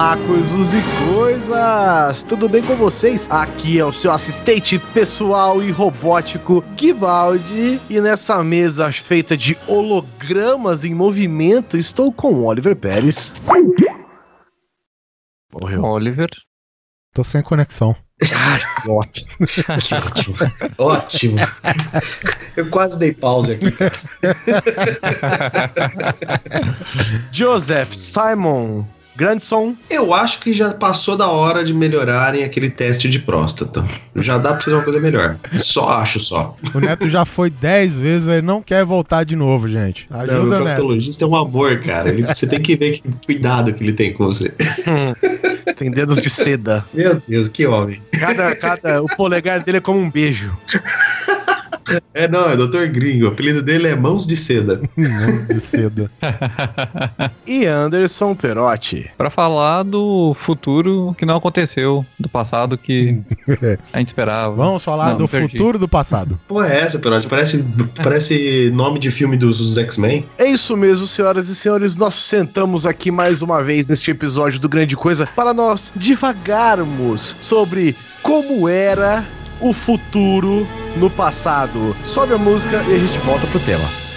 Olá, coisas e coisas! Tudo bem com vocês? Aqui é o seu assistente pessoal e robótico, Givaldi, e nessa mesa feita de hologramas em movimento, estou com o Oliver Pérez. Morreu. Oliver. Tô sem conexão. Ah, ótimo. Que ótimo. ótimo. Eu quase dei pause aqui. Joseph Simon Grandson. Eu acho que já passou da hora de melhorarem aquele teste de próstata. Já dá pra fazer uma coisa melhor. Só acho só. O Neto já foi 10 vezes, ele não quer voltar de novo, gente. Ajuda, Não, o Neto. proctologista é um amor, cara. Ele- você tem que ver que cuidado que ele tem com você. Tem dedos de seda. Meu Deus, que homem. Cada, cada, o polegar dele é como um beijo. É, não, é Dr. Gringo. O apelido dele é Mãos de Seda. Mãos de seda. E Anderson Perotti. Pra falar do futuro que não aconteceu, do passado que a gente esperava. Vamos falar Não, do futuro do passado. Pô, é essa, Perotti? Parece, parece nome de filme dos, dos X-Men. É isso mesmo, senhoras e senhores. Nós sentamos aqui mais uma vez neste episódio do Grande Coisa para nós divagarmos sobre como era o futuro no passado. Sobe a música e a gente volta pro tema.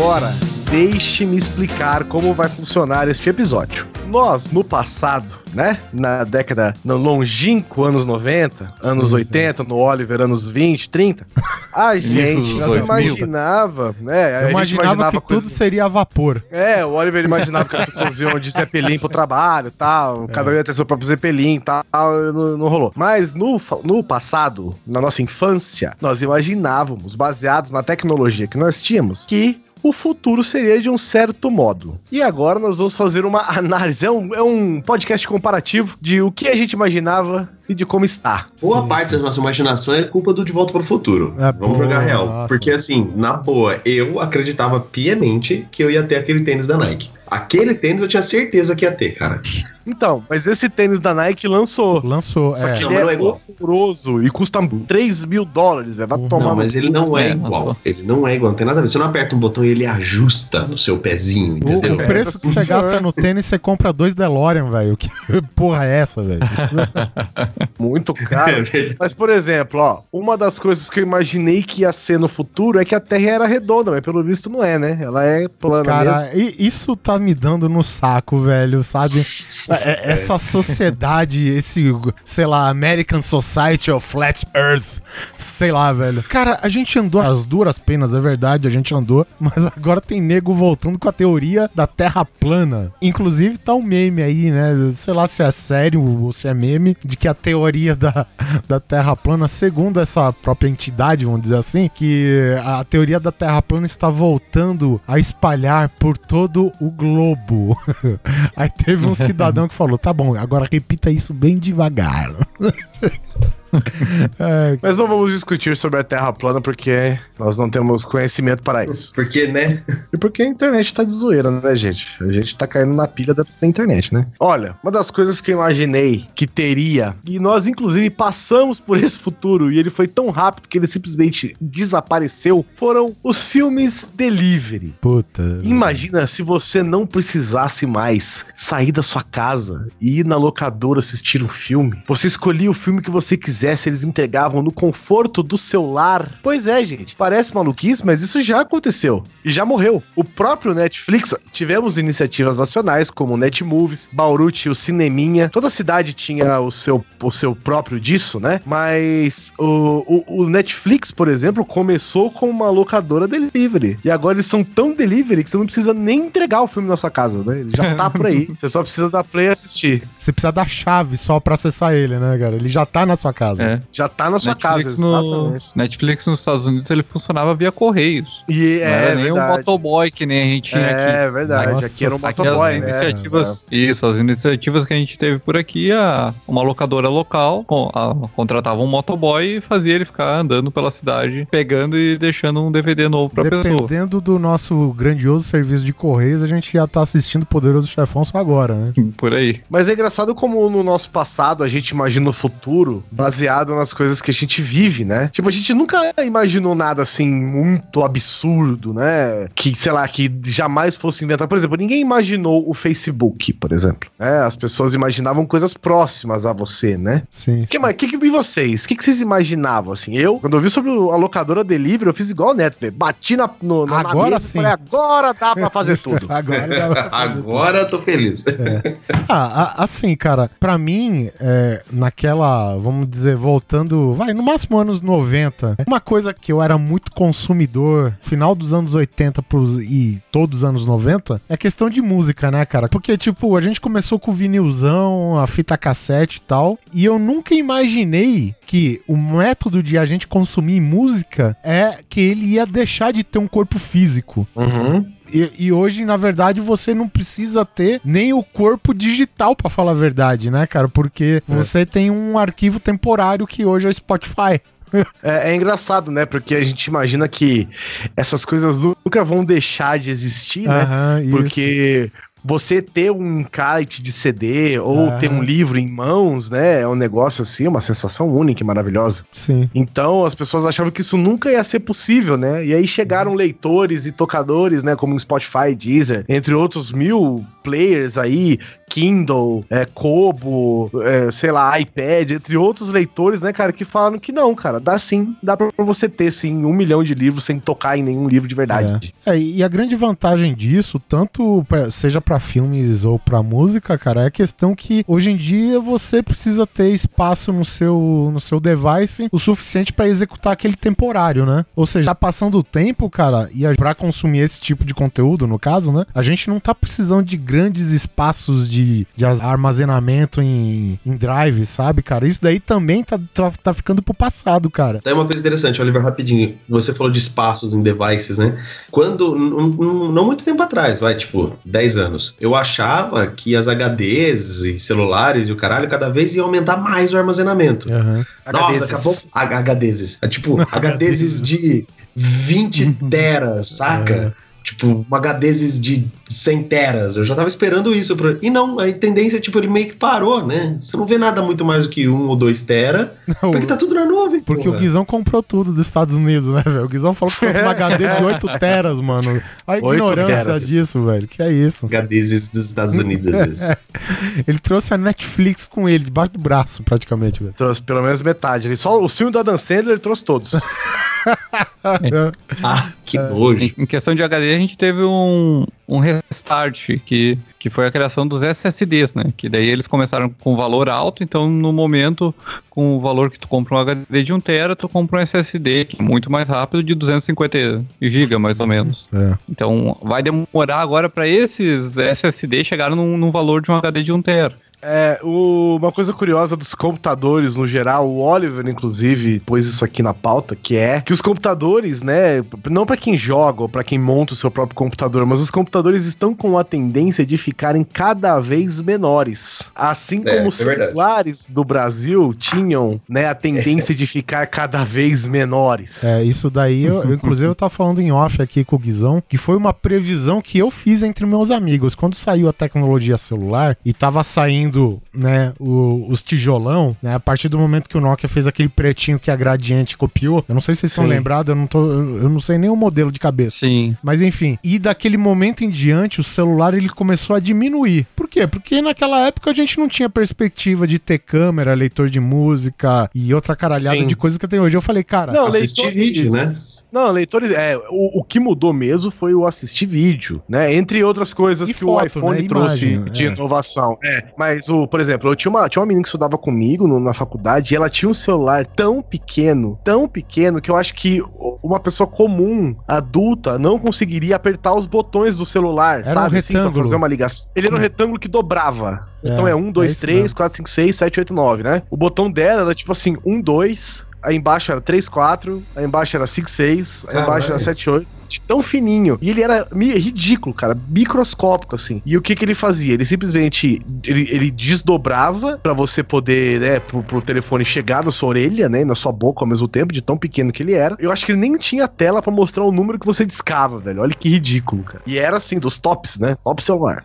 Agora, deixe-me explicar como vai funcionar este episódio. Nós, no passado, né? Na década, no longínquo anos 90, anos Sim, 80, no Oliver, anos 20, 30, a gente 2000. imaginava, né? Eu gente imaginava, que tudo seria a vapor. É, o Oliver imaginava que as pessoas iam de Zeppelin pro trabalho e tal, cada um ia ter seu próprio Zeppelin e tal, não, não rolou. Mas no, no passado, na nossa infância, nós imaginávamos, baseados na tecnologia que nós tínhamos, que o futuro seria de um certo modo. E agora nós vamos fazer uma análise, é um, é um podcast comparativo de o que a gente imaginava e de como está. Boa Sim, parte sim. da nossa imaginação é culpa do De Volta para o Futuro. É, Vamos pô, jogar real. nossa. Porque assim, na boa, eu acreditava piamente que eu ia ter aquele tênis da Nike. Aquele tênis eu tinha certeza que ia ter, cara. Então, mas esse tênis da Nike lançou. Lançou, Só é. que ele não é é igual. horroroso e custa 3 mil dólares, velho. Vai Não, tomar Não, mas ele não é, É, igual. nossa. Ele não é igual, não tem nada a ver. Você não aperta um botão e ele ajusta no seu pezinho, O, entendeu? o preço que você gasta no tênis, você compra dois DeLorean, velho. Que porra é essa, velho? Muito É caro. verdade. Mas, por exemplo, ó, uma das coisas que eu imaginei que ia ser no futuro é que a Terra era redonda, mas pelo visto não é, né? Ela é plana mesmo. Cara, i- isso tá me dando no saco, velho, sabe? É- Essa sociedade, esse, sei lá, American Society of Flat Earth, sei lá, velho. Cara, a gente andou as duras penas, é verdade, a gente andou, mas agora tem nego voltando com a teoria da Terra plana. Inclusive tá um meme aí, né? Sei lá se é sério ou se é meme, de que a teoria da, da Terra plana, segundo essa própria entidade, vamos dizer assim, que a teoria da Terra plana está voltando a espalhar por todo o globo. Aí teve um cidadão que falou: tá bom, agora repita isso bem devagar. É, Mas não vamos discutir sobre a Terra plana porque nós não temos conhecimento para isso. Porque, né? E porque a internet tá de zoeira, né, gente? A gente tá caindo na pilha da, da internet, né? Olha, uma das coisas que eu imaginei que teria, e nós inclusive passamos por esse futuro, e ele foi tão rápido que ele simplesmente desapareceu, foram os filmes delivery. puta. Imagina se você não precisasse mais sair da sua casa e ir na locadora assistir um filme. Você escolhia o filme que você quisesse quisesse, eles entregavam no conforto do seu lar. Pois é, gente. Parece maluquice, mas isso já aconteceu. E já morreu. O próprio Netflix, tivemos iniciativas nacionais como Netmovies, Bauru tinha o Cineminha, toda cidade tinha o seu, o seu próprio disso, né? Mas o, o, o Netflix, por exemplo, começou com uma locadora delivery. E agora eles são tão delivery que você não precisa nem entregar o filme na sua casa, né? Ele já tá por aí. Você só precisa dar play e assistir. Você precisa da chave só pra acessar ele, né, cara? Ele já tá na sua casa. É. Já tá na sua Netflix, casa, no, Netflix nos Estados Unidos ele funcionava via correios. E Não é, era nem um verdade. motoboy que nem a gente tinha aqui. É verdade, Nossa, aqui era um Aqui as motoboy, né? iniciativas, isso, as iniciativas que a gente teve por aqui, a, uma locadora local com- a- contratava um motoboy e fazia ele ficar andando pela cidade, pegando e deixando um DVD novo pra pessoa. Dependendo do nosso grandioso serviço de correios, a gente já tá assistindo Poderoso Chefão só agora, né? Por aí. Mas é engraçado como no nosso passado a gente imagina o futuro baseado nas coisas que a gente vive, né? Tipo, a gente nunca imaginou nada assim muito absurdo, né? Que, sei lá, que jamais fosse inventado. Por exemplo, ninguém imaginou o Facebook, por exemplo. Né? As pessoas imaginavam coisas próximas a você, né? Sim. O que, mais- que, que e vocês? O que, que vocês imaginavam, assim? Eu, quando eu vi sobre a locadora Delivery, eu fiz igual o Neto, velho. Bati na, no, na Agora mesa e sim. falei, agora dá pra fazer tudo. Agora dá pra fazer tudo. Agora eu tô feliz. Ah, a- assim, cara, pra mim, é, naquela, vamos dizer, voltando, vai, no máximo anos 90, uma coisa que eu era muito consumidor, final dos anos 80 pros, e todos os anos 90, é questão de música, né, cara? Porque, tipo, a gente começou com o vinilzão, a fita cassete e tal, e eu nunca imaginei que o método de a gente consumir música é que ele ia deixar de ter um corpo físico. Uhum. E, e hoje, na verdade, você não precisa ter nem o corpo digital, pra falar a verdade, né, cara? Porque você tem um arquivo temporário que hoje é o Spotify. É, é engraçado, né? Porque a gente imagina que essas coisas nunca vão deixar de existir, né? Aham, isso. Você ter um encarte de CD ou Aham. ter um livro em mãos, né? É um negócio assim, uma sensação única e maravilhosa. Sim. Então as pessoas achavam que isso nunca ia ser possível, né? E aí chegaram leitores e tocadores, né? Como Spotify, Deezer, entre outros mil players aí, Kindle, é, Kobo, é, sei lá, iPad, entre outros leitores, né, cara, que falaram que não, cara, dá sim, dá pra você ter sim um milhão de livros sem tocar em nenhum livro de verdade. É, e a grande vantagem disso, tanto pra- seja pra filmes ou pra música, cara, é a questão que hoje em dia você precisa ter espaço no seu, no seu device o suficiente pra executar aquele temporário, né? Ou seja, tá passando o tempo, cara, e a- pra consumir esse tipo de conteúdo, no caso, né? A gente não tá precisando de grandes espaços de, de armazenamento em, em drive, sabe, cara? Isso daí também tá, tá, tá ficando pro passado, cara. Tem uma coisa interessante, Oliver, rapidinho. Você falou de espaços em devices, né? Quando, não muito tempo atrás, vai, tipo, 10 anos, eu achava que as HDs e celulares e o caralho cada vez ia aumentar mais o armazenamento. Aham. Nossa, acabou. HDs. É, tipo, HDs de 20 teras, saca? Tipo, um HDs de 100 teras. Eu já tava esperando isso. Pra... E não, a tendência, tipo, ele meio que parou, né? Você não vê nada muito mais do que um ou dois tera, porque tá tudo na nuvem. Porque porra. o Guizão comprou tudo dos Estados Unidos, né, velho? O Guizão falou que fosse uma HD de 8 teras, mano. A ignorância disso, velho. Que é isso? HDs dos Estados Unidos, às vezes. Ele trouxe a Netflix com ele, debaixo do braço, praticamente, velho. Trouxe pelo menos metade. Ele só o filme do Adam Sandler ele trouxe todos. Ah, que nojo. Em, em questão de HD, a gente teve um, um restart, que, que foi a criação dos SSDs, né? Que daí eles começaram com valor alto, então no momento, com o valor que tu compra um HD de 1 tera, tu compra um SSD, que é muito mais rápido, de 250 GB, mais ou menos. É. Então vai demorar agora para esses SSD chegarem num, num valor de um HD de 1 tera. É, o- uma coisa curiosa dos computadores no geral, o Oliver, inclusive, pôs isso aqui na pauta, que é que os computadores, né, não pra quem joga ou pra quem monta o seu próprio computador, mas os computadores estão com a tendência de ficarem cada vez menores. Assim É, como os é celulares do Brasil tinham, né, a tendência de ficar cada vez menores. É, isso daí, eu, eu, inclusive, eu tava falando em off aqui com o Guizão, que foi uma previsão que eu fiz entre meus amigos. Quando saiu a tecnologia celular e tava saindo vindo, né, o- os tijolão, né, a partir do momento que o Nokia fez aquele pretinho que a Gradiente copiou, eu não sei se vocês estão lembrados, eu não, tô, eu não sei nem o modelo de cabeça. Sim. Mas enfim, e daquele momento em diante, o celular ele começou a diminuir. Por quê? Porque naquela época a gente não tinha perspectiva de ter câmera, leitor de música e outra caralhada Sim. de coisa que tem hoje. Eu falei, cara, Não, Assistir leitores- vídeo, né? Não, leitores. É, o, o que mudou mesmo foi o assistir vídeo, né? Entre outras coisas E que foto, o iPhone né? trouxe Imagem, de é. inovação. É. Mas, o, por exemplo, eu tinha uma, tinha uma menina que estudava comigo no- na faculdade e ela tinha um celular tão pequeno, tão pequeno, que eu acho que uma pessoa comum, adulta, não conseguiria apertar os botões do celular, Era um sabe? assim, pra retângulo. fazer uma ligação. Ele era um retângulo que dobrava. É, então é 1, é 2, isso 3, mesmo. 4, 5, 6, 7, 8, 9, né? O botão dela era tipo assim, 1, 2, aí embaixo era 3, 4, aí embaixo era 5, 6, aí embaixo era Caralho. 7, 8. De Tão fininho. E ele era ridículo, cara. Microscópico, assim. E o que que ele fazia? Ele simplesmente. Ele, ele desdobrava pra você poder, né, pro, pro telefone chegar na sua orelha, né, na sua boca ao mesmo tempo, de tão pequeno que ele era. Eu acho que ele nem tinha tela pra mostrar o número que você discava, velho. Olha que ridículo, cara. E era assim, dos tops, né? Top celular.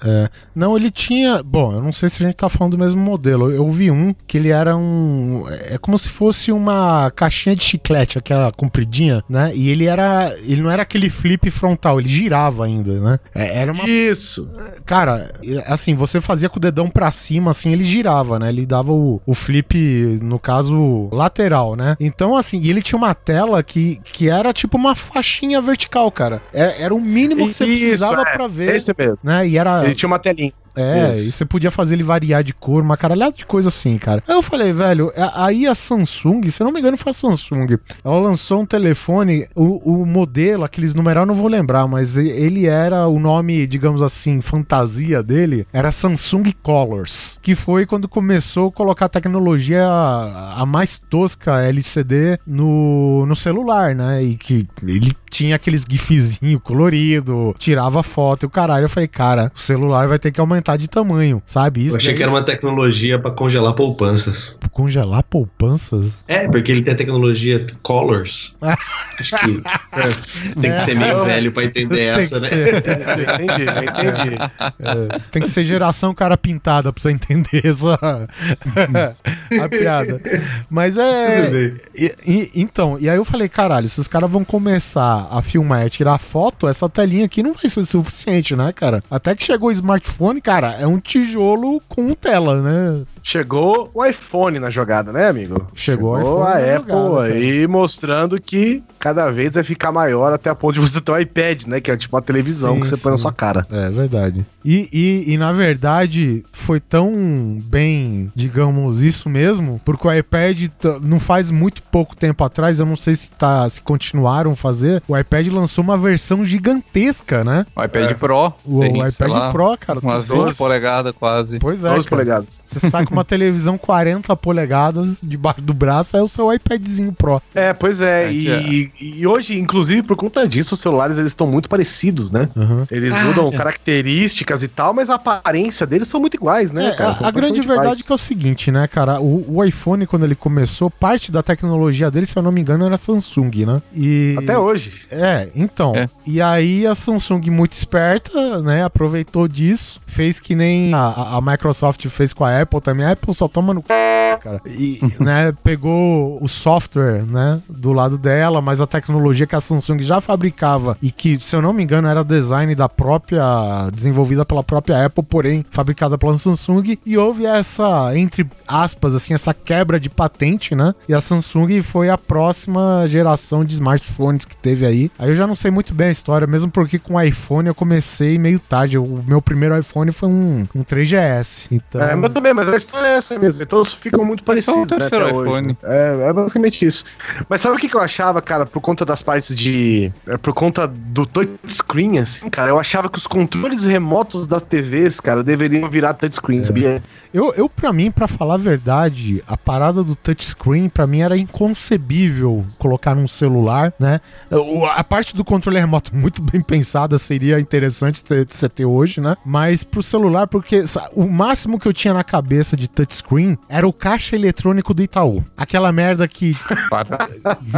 Não, ele tinha. Bom, eu não sei se a gente tá falando do mesmo modelo. Eu vi um que ele era um. É como se fosse uma caixinha de chiclete, aquela compridinha, né? E ele era. Ele não era aquele flip frontal, ele girava ainda, né? É, Era uma. Isso. Cara, assim, você fazia com o dedão pra cima, assim, ele girava, né? Ele dava o, o flip, no caso, lateral, né? Então, assim, e ele tinha uma tela que, que era tipo uma faixinha vertical, cara. Era, era o mínimo que você Isso, precisava é. pra ver. Esse mesmo. Né? E era. Ele tinha uma telinha. É, Isso. e você podia fazer ele variar de cor, uma caralhada de coisa assim, cara. Aí eu falei, velho, aí a Samsung, se eu não me engano foi a Samsung, ela lançou um telefone, o, o modelo, aqueles numeral eu não vou lembrar, mas ele era o nome, digamos assim, fantasia dele, era Samsung Colors, que foi quando começou a colocar a tecnologia a, a mais tosca LCD no, no celular, né? E que ele tinha aqueles gifzinho colorido, tirava foto e o caralho. Eu falei, cara, o celular vai ter que aumentar de tamanho, sabe? Eu achei daí- que era uma tecnologia pra congelar poupanças. Congelar poupanças? É, porque ele tem a tecnologia Colors. Acho que é, tem que ser meio É. velho pra entender Tem essa, que né? ser, tem que ser. Entendi, entendi. É, você tem que ser geração cara pintada pra você entender essa a piada. Mas é. E- e- então, e aí eu falei, caralho, se os caras vão começar a filmar e tirar foto, essa telinha aqui não vai ser suficiente, né, cara? Até que chegou o smartphone, cara, é um tijolo com tela, né? Chegou o iPhone na jogada, né, amigo? Chegou o a Apple jogada, cara. aí mostrando que cada vez vai ficar maior até a ponto de você ter um iPad, né? Que é tipo uma televisão Sim, que você põe na sim. sua cara. É verdade. E, e, e, na verdade foi tão bem, digamos, isso mesmo, porque o iPad não faz muito pouco tempo atrás, eu não sei se, tá, se continuaram a fazer, o iPad lançou uma versão gigantesca, né? O iPad Pro. O, tem, iPad lá, Pro, cara. Umas doze- 20 polegadas quase. Pois é, 12 cara. polegadas. Você saca uma televisão 40 polegadas debaixo do braço, é o seu iPadzinho Pro. É, pois é. É, e, e hoje, inclusive, por conta disso, os celulares eles estão muito parecidos, né? Uhum. Eles Cara. mudam características e tal, mas a aparência deles são muito iguais, né, É, cara? a, a grande verdade é iguais. que é o seguinte, né, cara? O, o iPhone, quando ele começou, parte da tecnologia dele, se eu não me engano, era Samsung, né? E... Até hoje. É, então. É. E aí a Samsung, muito esperta, né, aproveitou disso, fez que nem a- a Microsoft fez com a Apple também. Apple só toma no c, cara. E, né, pegou o software, né, do lado dela, mas a tecnologia que a Samsung já fabricava e que, se eu não me engano, era design da própria, desenvolvida pela própria Apple, porém fabricada pela Samsung. E houve essa, entre aspas, assim, essa quebra de patente, né? E a Samsung foi a próxima geração de smartphones que teve aí. Aí eu já não sei muito bem a história, mesmo porque com o iPhone eu comecei meio tarde. O meu primeiro iPhone foi um, um 3GS. Então. É, mas também, mas a história é essa mesmo. Todos ficam muito parecidos, Só o né, terceiro até hoje, iPhone. né? É, é basicamente isso. Mas sabe o que, que eu achava, cara, por conta das partes de... é, por conta do touchscreen, assim, cara, eu achava que os controles remotos das TVs, cara, deveriam virar touchscreen, sabia? Eu, eu, pra mim, pra falar a verdade, a parada do touchscreen, pra mim era inconcebível colocar num celular, né? O- A parte do controle remoto muito bem pensada seria interessante ter- você ter hoje, né? Mas pro celular, porque o máximo que eu tinha na cabeça de touchscreen era o caixa eletrônico do Itaú. Aquela merda que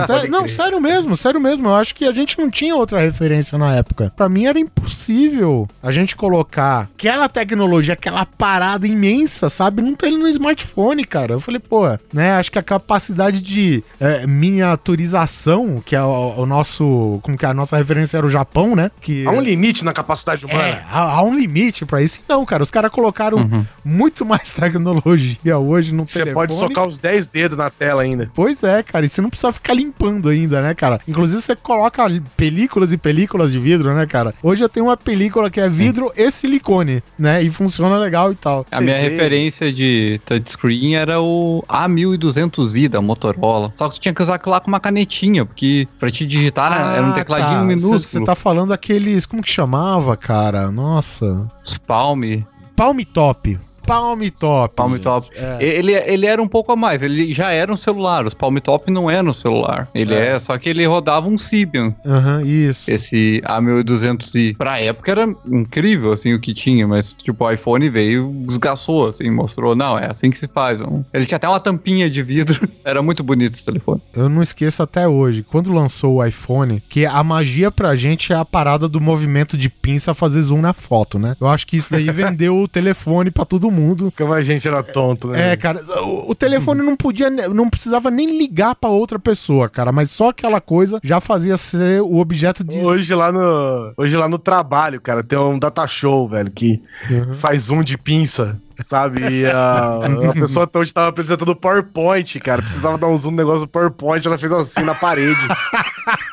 Sé- não, sério mesmo, sério mesmo. Eu acho que a gente não tinha outra referência na época. Pra mim era impossível a gente colocar aquela tecnologia, aquela parada imensa, sabe? Não tem no smartphone, cara. Eu falei, pô, né? Acho que a capacidade de é, miniaturização, que é o, o nosso. Como que é? A nossa referência era o Japão, né? Que. Há um limite na capacidade É, humana. há, há um limite pra isso. Não, cara, os caras colocaram muito mais tecnologia hoje no Você telefone. pode socar os 10 dedos na tela ainda. Pois é, cara, e você não precisa ficar limpando ainda, né, cara? Inclusive você coloca películas e películas de vidro, né, cara? Hoje eu tenho uma película que é vidro e silicone, né? E funciona legal e tal. A minha referência de touchscreen era o A1200i da Motorola. Só que você tinha que usar aquilo lá com uma canetinha, porque pra te digitar né, era um tecladinho minúsculo. Você tá falando aqueles. Como que chamava, cara? Nossa. Palm, Palm Top. Palm Top. Palm gente. Top. É. Ele, ele era um pouco a mais, ele já era um celular. Os Palm Top não eram um celular. Ele é, só que ele rodava um Symbian. Aham, isso. Esse A1200i. Pra época era incrível, assim, o que tinha, mas, tipo, o iPhone veio, desgaçou, assim, mostrou, não, é assim que se faz. Ele tinha até uma tampinha de vidro. Era muito bonito esse telefone. Eu não esqueço até hoje, quando lançou o iPhone, que a magia pra gente é a parada do movimento de pinça fazer zoom na foto, né? Eu acho que isso daí vendeu o telefone pra todo mundo. Como a gente era tonto, né? É, cara, o, o telefone não podia, não precisava nem ligar pra outra pessoa, cara, mas só aquela coisa já fazia ser o objeto de. Hoje lá no hoje lá no trabalho, cara, tem um data show, velho, que Uhum. faz zoom de pinça, sabe? A, a pessoa até hoje tava apresentando o PowerPoint, cara, precisava dar um zoom no negócio do PowerPoint, ela fez assim na parede.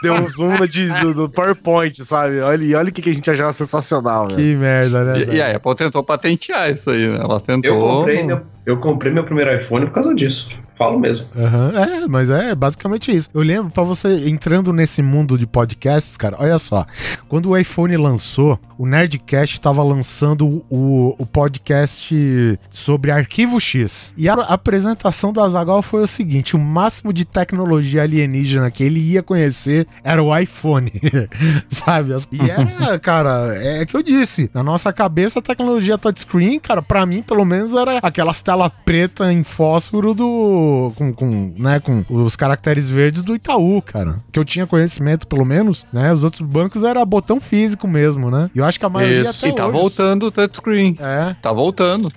Deu um zoom no, de- do, do PowerPoint, sabe? Olha, olha o que, que a gente achava sensacional, velho. Que merda, né? E, e a Apple tentou patentear isso aí, né? Ela tentou. Eu comprei, meu, eu comprei meu primeiro iPhone por causa disso. Falo mesmo. Aham, É, mas é basicamente isso. Eu lembro, pra você entrando nesse mundo de podcasts, cara, olha só. Quando o iPhone lançou, o Nerdcast tava lançando o, o podcast sobre Arquivo X. E a apresentação do Azagal foi o seguinte: o máximo de tecnologia alienígena que ele ia conhecer era o iPhone. Sabe? E era, cara, é que eu disse. Na nossa cabeça, a tecnologia touchscreen, cara, pra mim, pelo menos, era aquelas tela preta em fósforo do. Com, com, né, com os caracteres verdes do Itaú, cara. Que eu tinha conhecimento, pelo menos, né? Os outros bancos era botão físico mesmo, né? E eu acho que a maioria Isso. até E tá hoje- voltando o touchscreen. É. Tá voltando.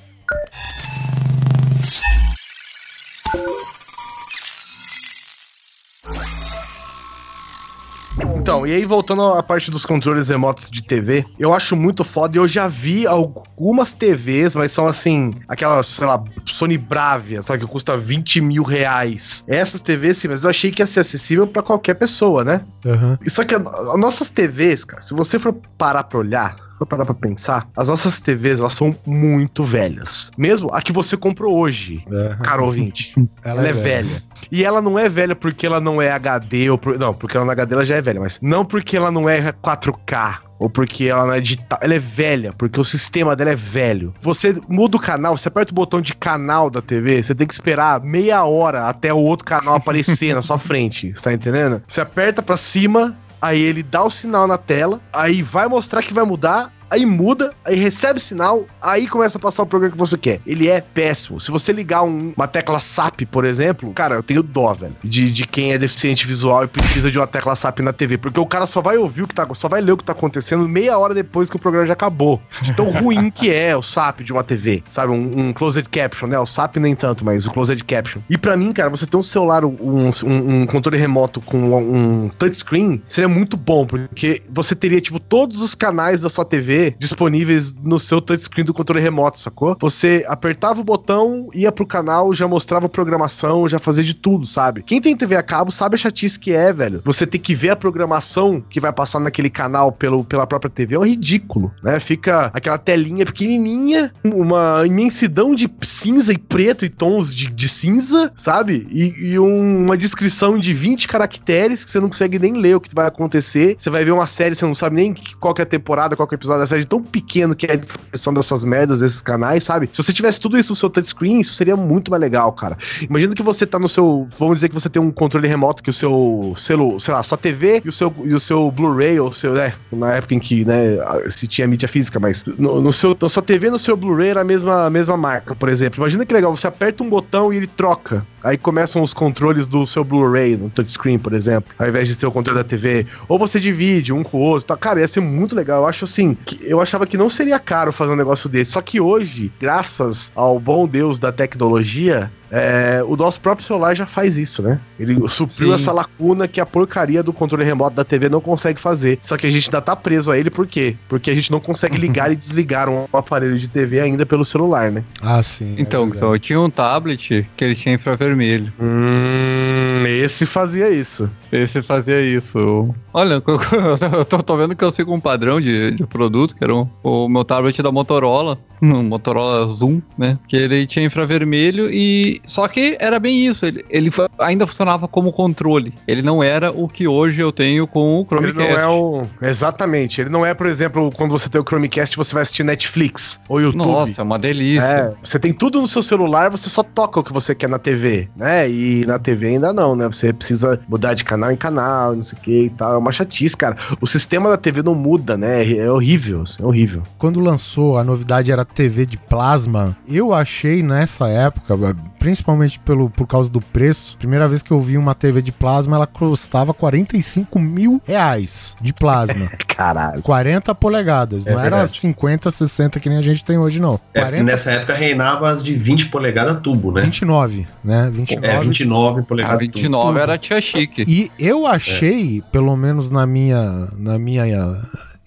Então, e aí voltando à parte dos controles remotos de TV, eu acho muito foda e eu já vi algumas TVs, mas são assim, aquelas, sei lá, Sony Bravia, sabe, que custa 20 mil reais. Essas TVs, sim, mas eu achei que ia ser acessível pra qualquer pessoa, né? Aham. Só que a- as nossas TVs, cara, se você for parar pra olhar, for parar pra pensar, as nossas TVs, elas são muito velhas. Mesmo a que você comprou hoje, É. caro ouvinte. Ela, é, velha. E ela não é velha porque ela não é HD ou por- não, porque ela na HD ela já é velha, mas não porque ela não é 4K ou porque ela não é digital. Ela é velha, porque o sistema dela é velho. Você muda o canal, você aperta o botão de canal da TV, você tem que esperar meia hora até o outro canal aparecer na sua frente. Você tá entendendo? Você aperta pra cima, aí ele dá o sinal na tela, aí vai mostrar que vai mudar, aí muda, aí recebe sinal, aí começa a passar o programa que você quer. Ele é péssimo. Se você ligar um- uma tecla SAP, por exemplo, cara, eu tenho dó, velho, de, de quem é deficiente visual e precisa de uma tecla SAP na TV, porque o cara só vai ouvir o que tá, só vai ler o que tá acontecendo meia hora depois que o programa já acabou. De tão ruim que é o SAP de uma TV, sabe? Um, um closed caption, né? O SAP nem tanto, mas o closed caption. E pra mim, cara, você ter um celular, um, um- um controle remoto com um touchscreen seria muito bom, porque você teria, tipo, todos os canais da sua TV disponíveis no seu touchscreen do controle remoto, sacou? Você apertava o botão, ia pro canal, já mostrava a programação, já fazia de tudo, sabe? Quem tem TV a cabo sabe a chatice que é, velho. Você ter que ver a programação que vai passar naquele canal pelo, pela própria TV é um ridículo, né? Fica aquela telinha pequenininha, uma imensidão de cinza e preto e tons de, de cinza, sabe? E, e um- uma descrição de 20 caracteres que você não consegue nem ler o que vai acontecer. Você vai ver uma série, você não sabe nem qual é a temporada, qual é o episódio capacidade tão pequena que é a descrição dessas merdas, desses canais, sabe? Se você tivesse tudo isso no seu touchscreen, isso seria muito mais legal, cara. Imagina que você tá no seu. Vamos dizer que você tem um controle remoto que o seu celu, sei lá, sua TV e o seu, e o seu Blu-ray, ou seu, né? Na época em que, né, se tinha mídia física, mas no, no seu, sua TV e no seu Blu-ray era a mesma, a mesma marca, por exemplo. Imagina que legal, você aperta um botão e ele troca. Aí começam os controles do seu Blu-ray no touchscreen, por exemplo, ao invés de ser o controle da TV. Ou você divide um com o outro. Tá? Cara, ia ser muito legal. Eu acho assim, eu achava que não seria caro fazer um negócio desse. Só que hoje, graças ao bom Deus da tecnologia, é, o nosso próprio celular já faz isso, né? Ele supriu Sim. essa lacuna que a porcaria do controle remoto da TV não consegue fazer. Só que a gente ainda tá preso a ele, por quê? Porque a gente não consegue ligar e desligar um aparelho de TV ainda pelo celular, né? Ah, sim. é Então, só eu tinha um tablet que ele tinha infravermelho. Hum, esse fazia isso. Esse fazia isso. Olha, eu tô, tô vendo que eu sigo um padrão de, de produto, que era o, o meu tablet da Motorola, um Motorola Zoom, né? Que ele tinha infravermelho e. Só que era bem isso, ele, ele ainda funcionava como controle. Ele não era o que hoje eu tenho com o Ele Chromecast. não é o. Exatamente. Ele não é, por exemplo, quando você tem o Chromecast, você vai assistir Netflix ou YouTube. Nossa, é uma delícia. É, você tem tudo no seu celular, você só toca o que você quer na TV, né? E na TV ainda não, né? Você precisa mudar de canal em canal, não sei o que e tal. É uma chatice, cara. O sistema da TV não muda, né? É horrível, é horrível. Quando lançou, a novidade era TV de plasma. Eu achei nessa época, principalmente pelo, por causa do preço, primeira vez que eu vi uma TV de plasma, ela custava 45 mil reais de plasma. Caralho. 40 polegadas, É não era verdade. 50, 60 que nem a gente tem hoje, não. É, 40, nessa época reinava as de 20 polegadas tubo, né? 29, né? 29. É, 29 A polegadas 29 tubo. era a tia chique. E eu achei, pelo menos na minha, na minha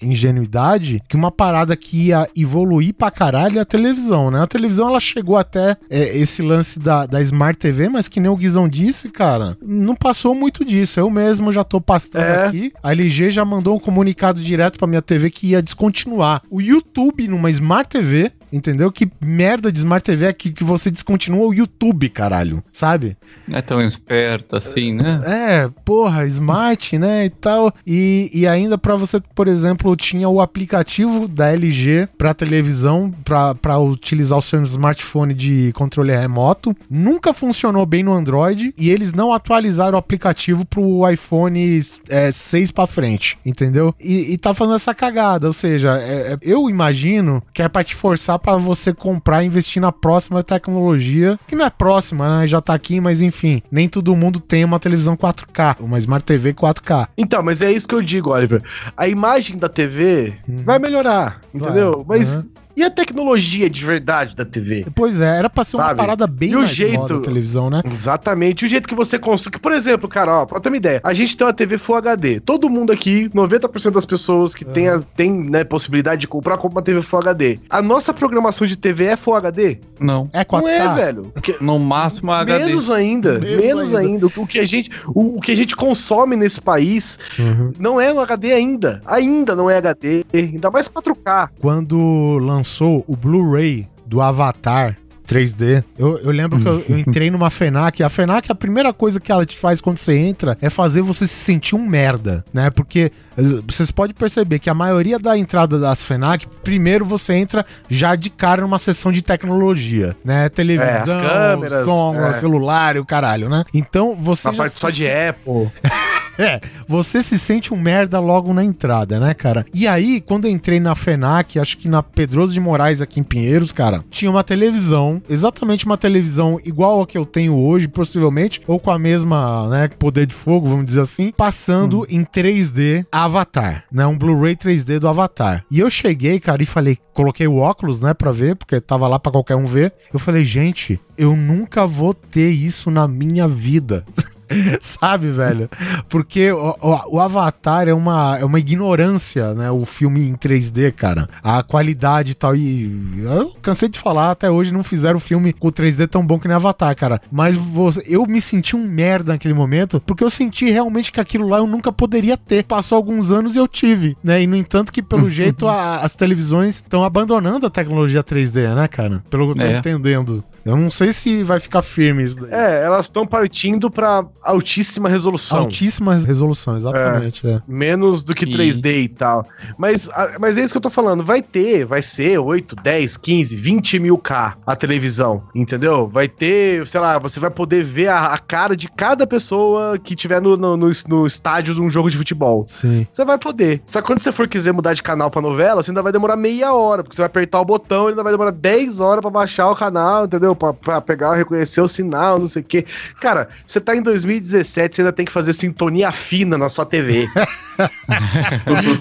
ingenuidade, que uma parada que ia evoluir pra caralho é a televisão, né? A televisão ela chegou até eh, esse lance da, da Smart TV, mas que nem o Guizão disse, cara, não passou muito disso. Eu mesmo já tô pastando É. aqui. A LG já mandou um comunicado direto pra minha TV que ia descontinuar o YouTube numa Smart TV. Entendeu? Que merda de Smart TV é que, que você descontinua o YouTube, caralho. Sabe? Não é tão esperto assim, né? É, porra, smart, né, e tal. E, e ainda pra você, por exemplo, tinha o aplicativo da LG pra televisão, pra, pra utilizar o seu smartphone de controle remoto. Nunca funcionou bem no Android e eles não atualizaram o aplicativo pro iPhone é, 6 pra frente, entendeu? E, e tá fazendo essa cagada, ou seja, é- é- eu imagino que é pra te forçar pra você comprar e investir na próxima tecnologia, que não é próxima, né? Já tá aqui, mas enfim, nem todo mundo tem uma televisão 4K, uma Smart TV 4K. Então, mas é isso que eu digo, Oliver. A imagem da TV Uhum. vai melhorar, entendeu? Vai, Mas uhum. E a tecnologia de verdade da TV? Pois é, era pra ser uma Sabe? parada bem E o mais jeito- moda a televisão, né? Exatamente. O jeito que você construi. que, Por exemplo, cara, ó, pra ter uma ideia, a gente tem uma TV Full HD. Todo mundo aqui, 90% das pessoas que tem, a- tem né, possibilidade de comprar, compra uma TV Full HD. A nossa programação de TV é Full HD? Não. É 4K. Não é, velho. No máximo a HD. Menos ainda, Menos menos, ainda. ainda. O que a gente, o, o que a gente consome nesse país Uhum. não é um HD ainda. Ainda não é HD, ainda mais 4K. Quando lançou o Blu-ray do Avatar 3D, eu, eu lembro que eu, eu entrei numa FENAC. A FENAC, a primeira coisa que ela te faz quando você entra é fazer você se sentir um merda, né? Porque eh, vocês podem perceber que a maioria da entrada das FENAC, primeiro você entra já de cara numa sessão de tecnologia, né? Televisão, É, as câmeras, som, é. celular e o caralho, né? Então você Uma já parte se só de Apple. é, você se sente um merda logo na entrada, né, cara? E aí, quando eu entrei na FENAC, acho que na Pedroso de Moraes aqui em Pinheiros, cara, tinha uma televisão, exatamente uma televisão igual a que eu tenho hoje, possivelmente, ou com a mesma, né, poder de fogo, vamos dizer assim, passando em 3D Avatar, né, um Blu-ray 3D do Avatar. E eu cheguei, cara, e falei, coloquei o óculos, né, pra ver, porque tava lá pra qualquer um ver. Eu falei, gente, eu nunca vou ter isso na minha vida. Sabe, velho? Porque o, o- o Avatar é uma, é uma ignorância, né? O filme em 3D, cara. A qualidade e tal. E eu cansei de falar, até hoje não fizeram o filme com 3D tão bom que nem Avatar, cara. Mas você- eu me senti um merda naquele momento, porque eu senti realmente que aquilo lá eu nunca poderia ter. Passou alguns anos e eu tive, né? E no entanto que pelo jeito a- as televisões estão abandonando a tecnologia 3D, né, cara? Pelo que eu tô É. entendendo. Eu não sei se vai ficar firme isso daí. É, elas estão partindo pra altíssima resolução. Altíssima resolução, exatamente. É. Menos do que E- 3D e tal. Mas, a- mas é isso que eu tô falando. Vai ter, vai ser 8, 10, 15, 20 mil K a televisão, entendeu? Vai ter, sei lá, você vai poder ver a, a cara de cada pessoa que tiver no, no, no, no estádio de um jogo de futebol. Sim. Você vai poder. Só que quando você for quiser mudar de canal pra novela, você ainda vai demorar meia hora, porque você vai apertar o botão e ainda vai demorar 10 horas pra baixar o canal, entendeu? Pra, pra pegar, reconhecer o sinal, não sei o quê. Cara, você tá em 2017, você ainda tem que fazer sintonia fina na sua TV.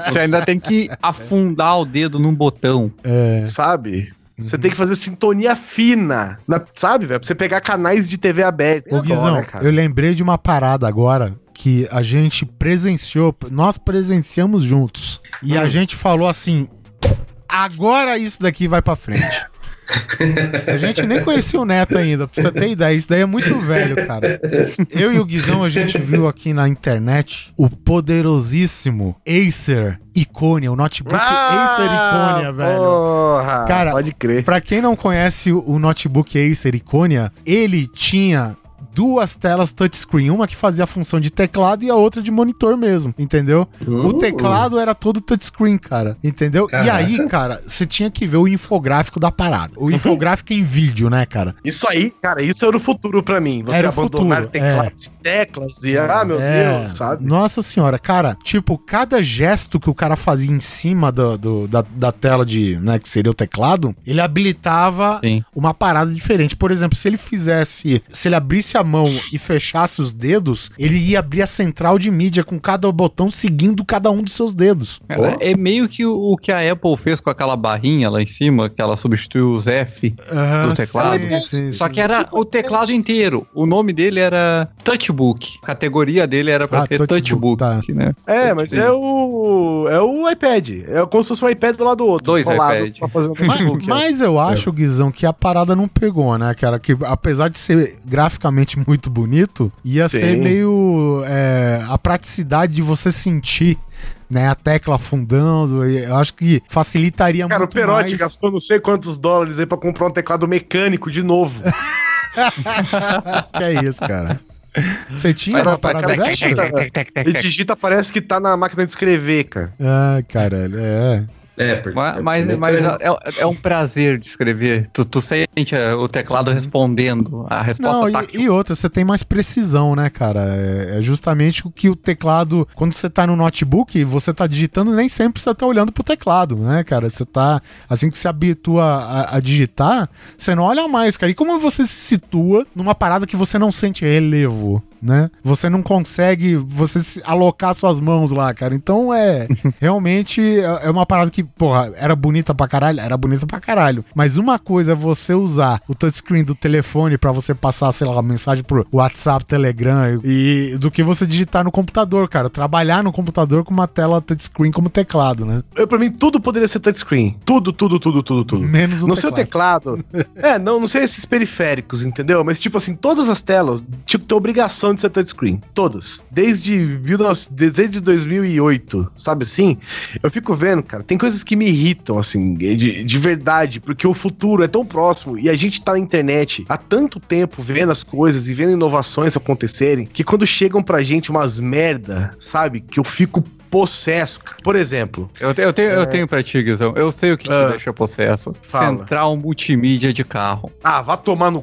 Você ainda tem que afundar o dedo num botão. É. sabe? Você tem que fazer sintonia fina, na- sabe, velho? Pra você pegar canais de TV aberta. Ô, Guizão, eu lembrei de uma parada agora que a gente presenciou, nós presenciamos juntos. E Hum. a gente falou assim: agora isso daqui vai pra frente. A gente nem conhecia o Neto ainda, pra você ter ideia. Isso daí é muito velho, cara. Eu e o Guizão, a gente viu aqui na internet o poderosíssimo Acer Iconia, o notebook Acer Iconia, velho. Ah, Porra, Cara, pode crer. Pra quem não conhece o, o notebook Acer Iconia, ele tinha duas telas touchscreen, uma que fazia a função de teclado e a outra de monitor mesmo, entendeu? O Uh. teclado era todo touchscreen, cara, entendeu? E Caraca. aí, cara, você tinha que ver o infográfico da parada. O infográfico em vídeo, né, cara? Isso aí, cara, isso era o futuro pra mim. Você Era o abandonar futuro, teclados e teclas e, ah, meu É, Deus, sabe? Nossa senhora, cara, tipo, cada gesto que o cara fazia em cima do, do- da, da tela de, né, que seria o teclado, ele habilitava Sim. uma parada diferente. Por exemplo, se ele fizesse, se ele abrisse a mão e fechasse os dedos, ele ia abrir a central de mídia com cada botão seguindo cada um dos seus dedos. Cara, é meio que o, o que a Apple fez com aquela barrinha lá em cima, que ela substituiu os F. Do teclado? Sim, sim, Só sim. que era o teclado inteiro. O nome dele era Touchbook. A categoria dele era pra Ah, ter Touchbook, Touchbook, tá. né? É, mas é o. É o iPad. É como se fosse um iPad do lado do outro. Dois colado iPad. pra fazer um Mas, é. mas eu acho, Guizão, que a parada não pegou, né, cara? Que apesar de ser graficamente muito bonito, ia Sim. ser meio é, a praticidade de você sentir, né, a tecla afundando. Eu acho que facilitaria Cara, o muito Perotti mais. gastou não sei quantos dólares aí pra comprar um teclado mecânico de novo. que é isso, cara? Você tinha uma parada cara, dessa? Ele digita, parece que tá na máquina de escrever, cara. Ah, caralho, é. É, porque. Mas, mas, mas é, é um prazer de escrever. Tu, tu sente é, o teclado respondendo. A resposta Não, tá e, e outra, você tem mais precisão, né, cara? É, é justamente o que o teclado. Quando você tá no notebook, você tá digitando, nem sempre você tá olhando pro teclado, né, cara? Você tá. Assim que se habitua a, a digitar, você não olha mais, cara. E como você se situa numa parada que você não sente relevo? Né? Você não consegue você alocar suas mãos lá, cara. Então é realmente é é uma parada que, porra, era bonita pra caralho, era bonita pra caralho. Mas uma coisa é você usar o touchscreen do telefone pra você passar, sei lá, uma mensagem pro WhatsApp, Telegram e do que você digitar no computador, cara. Trabalhar no computador com uma tela touchscreen como teclado, né? Eu, pra mim, tudo poderia ser touchscreen. Tudo, tudo, tudo, tudo, tudo. Menos o Não sei o teclado. é, não, não sei esses periféricos, entendeu? Mas, tipo assim, todas as telas, tipo, tem obrigação de ser touchscreen. Todas. Desde, 19 desde 2008, sabe assim? Eu fico vendo, cara, tem coisas que me irritam, assim, de, de verdade, porque o futuro é tão próximo e a gente tá na internet há tanto tempo vendo as coisas e vendo inovações acontecerem que quando chegam pra gente umas merda, sabe? Que eu fico possesso. Por exemplo, Eu, te- eu tenho, eu tenho pra ti, Guizão. Eu sei o que Ah. deixa possesso. Fala. Central multimídia de carro. ah, vá tomar no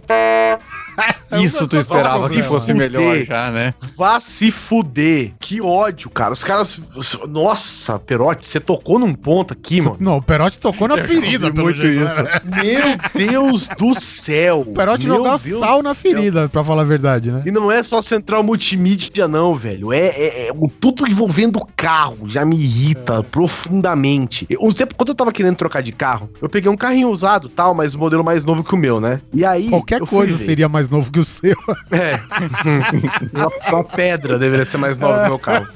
Isso tu esperava Nossa, que fosse fuder. melhor já, né? Vá se fuder. Que ódio, cara. Os caras. Nossa, Perotti, você tocou num ponto aqui, mano. Não, o Perotti tocou na ferida, pelo muito jeito. isso. né? Meu Deus do céu. O Perotti Meu jogou Deus sal na céu. ferida, pra falar a verdade, né? E não é só central multimídia, não, velho. É, é- é tudo envolvendo carro. Já me irrita profundamente. Eu- Um tempo, quando eu tava querendo trocar de carro, eu peguei um carrinho usado tal, mas um modelo mais novo que o meu, né? E aí. Qualquer coisa. Seria mais novo que o seu. É. uma, uma pedra deveria ser mais nova que o meu carro.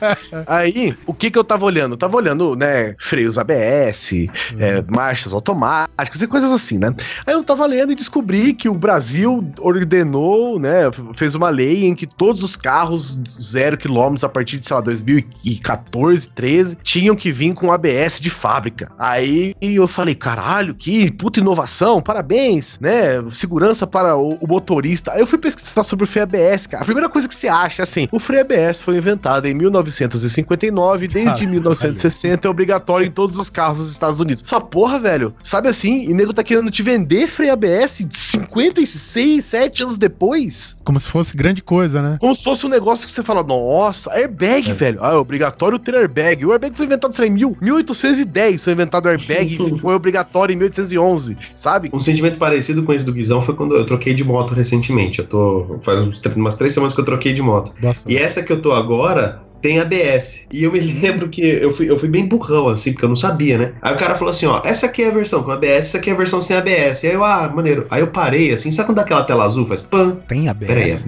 Aí, o que que eu tava olhando? Eu tava olhando, né, freios ABS, é, marchas automáticas e coisas assim, né? Aí eu tava lendo e descobri que o Brasil ordenou, né, fez uma lei em que todos os carros zero quilômetros a partir de, sei lá, 2014, 13, tinham que vir com ABS de fábrica. Aí eu falei, caralho, que puta inovação, parabéns, né? Segurança para o, o motorista. Aí eu fui pesquisar sobre o freio ABS, cara. A primeira coisa que você acha, assim, o freio ABS foi inventado em 1959, desde Caralho. 1960 é obrigatório em todos os carros dos Estados Unidos. Essa porra, velho, sabe assim? E nego tá querendo te vender freio ABS 56, 7 anos depois? Como se fosse grande coisa, né? Como se fosse um negócio que você fala, nossa, airbag, velho. Ah, é obrigatório ter airbag. O airbag foi inventado, sei lá, em mil- 1810 foi inventado o airbag e foi obrigatório em 1811, sabe? Um sentimento parecido com esse do Guizão foi quando eu troquei de moto recentemente. Eu tô. Faz uns, umas três semanas que eu troquei de moto. E essa que eu tô agora tem ABS. E eu me lembro que eu fui, eu fui bem burrão, assim, porque eu não sabia, né? Aí o cara falou assim: ó, essa aqui é a versão com ABS, essa aqui é a versão sem ABS. E aí eu, ah, maneiro. Aí eu parei, assim, sabe quando dá aquela tela azul faz pam? Tem ABS?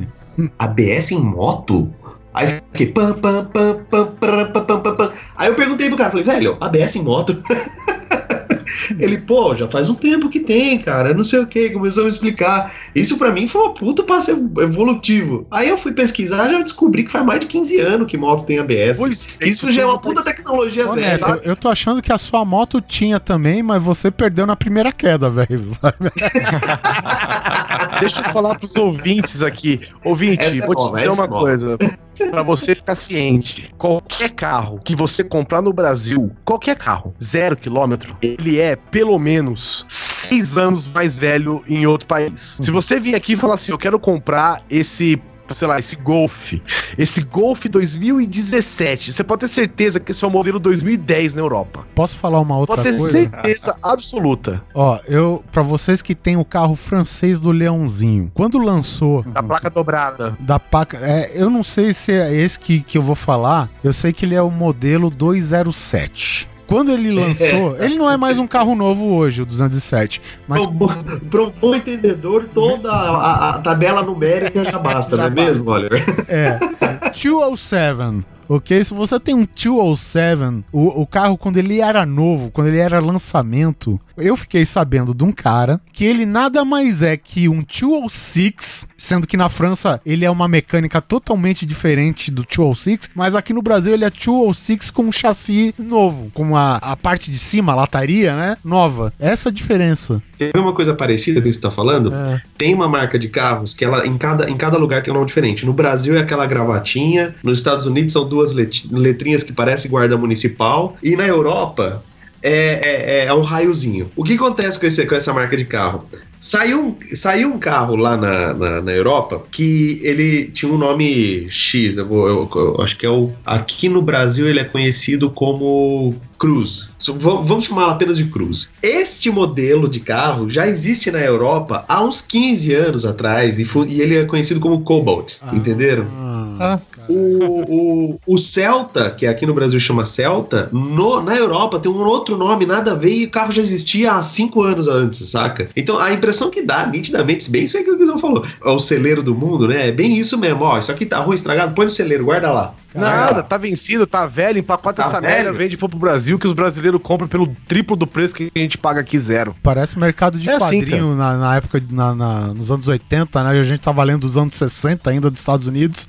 ABS em moto? Aí fiquei pam, pam, pam, pam, pam, pam, pam, pam, pam. Aí eu perguntei pro cara, falei, velho, ABS em moto? Ele, pô, já faz um tempo que tem, cara, não sei o que, começou a me explicar. Isso pra mim foi uma puta passo evolutivo. Aí eu fui pesquisar já descobri que faz mais de 15 anos que moto tem ABS. Pois é, Isso já é uma puta tecnologia Ô, velha. Neto, sabe? eu tô achando que a sua moto tinha também, mas você perdeu na primeira queda, velho. sabe? Deixa eu falar pros ouvintes aqui. Ouvinte, Essa é vou te nova, dizer uma é coisa. Pra você ficar ciente, qualquer carro que você comprar no Brasil, qualquer carro, zero quilômetro, ele é pelo menos seis anos mais velho em outro país. Se você vir aqui e falar assim, eu quero comprar esse sei lá, esse Golf, esse Golf 2017, você pode ter certeza que esse é o modelo 2010 na Europa. Posso falar uma outra Pode ter coisa? certeza absoluta. Ó, eu, pra vocês que tem o carro francês do Leãozinho, quando lançou Da placa dobrada. da paca, é, eu não sei se é esse que, que eu vou falar, eu sei que ele é o modelo 207. Quando ele lançou, ele não é mais um carro novo hoje, o 207, mas Para um bom entendedor, toda a, a- a tabela numérica já basta, Já não é mesmo, Oliver? É. 207. Ok? Se você tem um 207, o, o carro, quando ele era novo, quando ele era lançamento, eu fiquei sabendo de um cara que ele nada mais é que um 206, sendo que na França ele é uma mecânica totalmente diferente do 206, mas aqui no Brasil ele é 206 com um chassi novo, com a, a parte de cima, a lataria, né? Nova. Essa é a diferença. Tem uma coisa parecida que você tá falando? Tem uma marca de carros que ela em cada, em cada lugar tem um nome diferente. No Brasil é aquela gravatinha, nos Estados Unidos são duas let- letrinhas que parecem guarda municipal, e na Europa é, é, é um raiozinho. O que acontece com, esse, com essa marca de carro? Saiu, um- saiu um carro lá na, na, na Europa que ele tinha um nome X, eu, vou, eu- eu acho que é o. Aqui no Brasil ele é conhecido como Cruz. Vamos chamar apenas de Cruz. Este modelo de carro já existe na Europa há uns 15 anos atrás e, fu- e ele é conhecido como Cobalt, entenderam? Ah, O, o, o Celta, que aqui no Brasil chama Celta, no- na Europa tem um outro nome, nada a ver, e o carro já existia há cinco anos antes, saca? Então a impressão que dá, nitidamente, bem isso aí que o Guizão falou, é o celeiro do mundo, né? É bem isso mesmo, ó, isso aqui tá ruim, estragado, põe no celeiro, guarda lá. Nada, tá vencido, tá velho, empacota Tá essa velho. merda, vende pro Brasil que os brasileiros compram pelo triplo do preço que a gente paga aqui zero. Parece mercado de É assim, quadrinho na, na época, na, na- nos anos 80, né? A gente tava lendo dos anos 60 ainda dos Estados Unidos.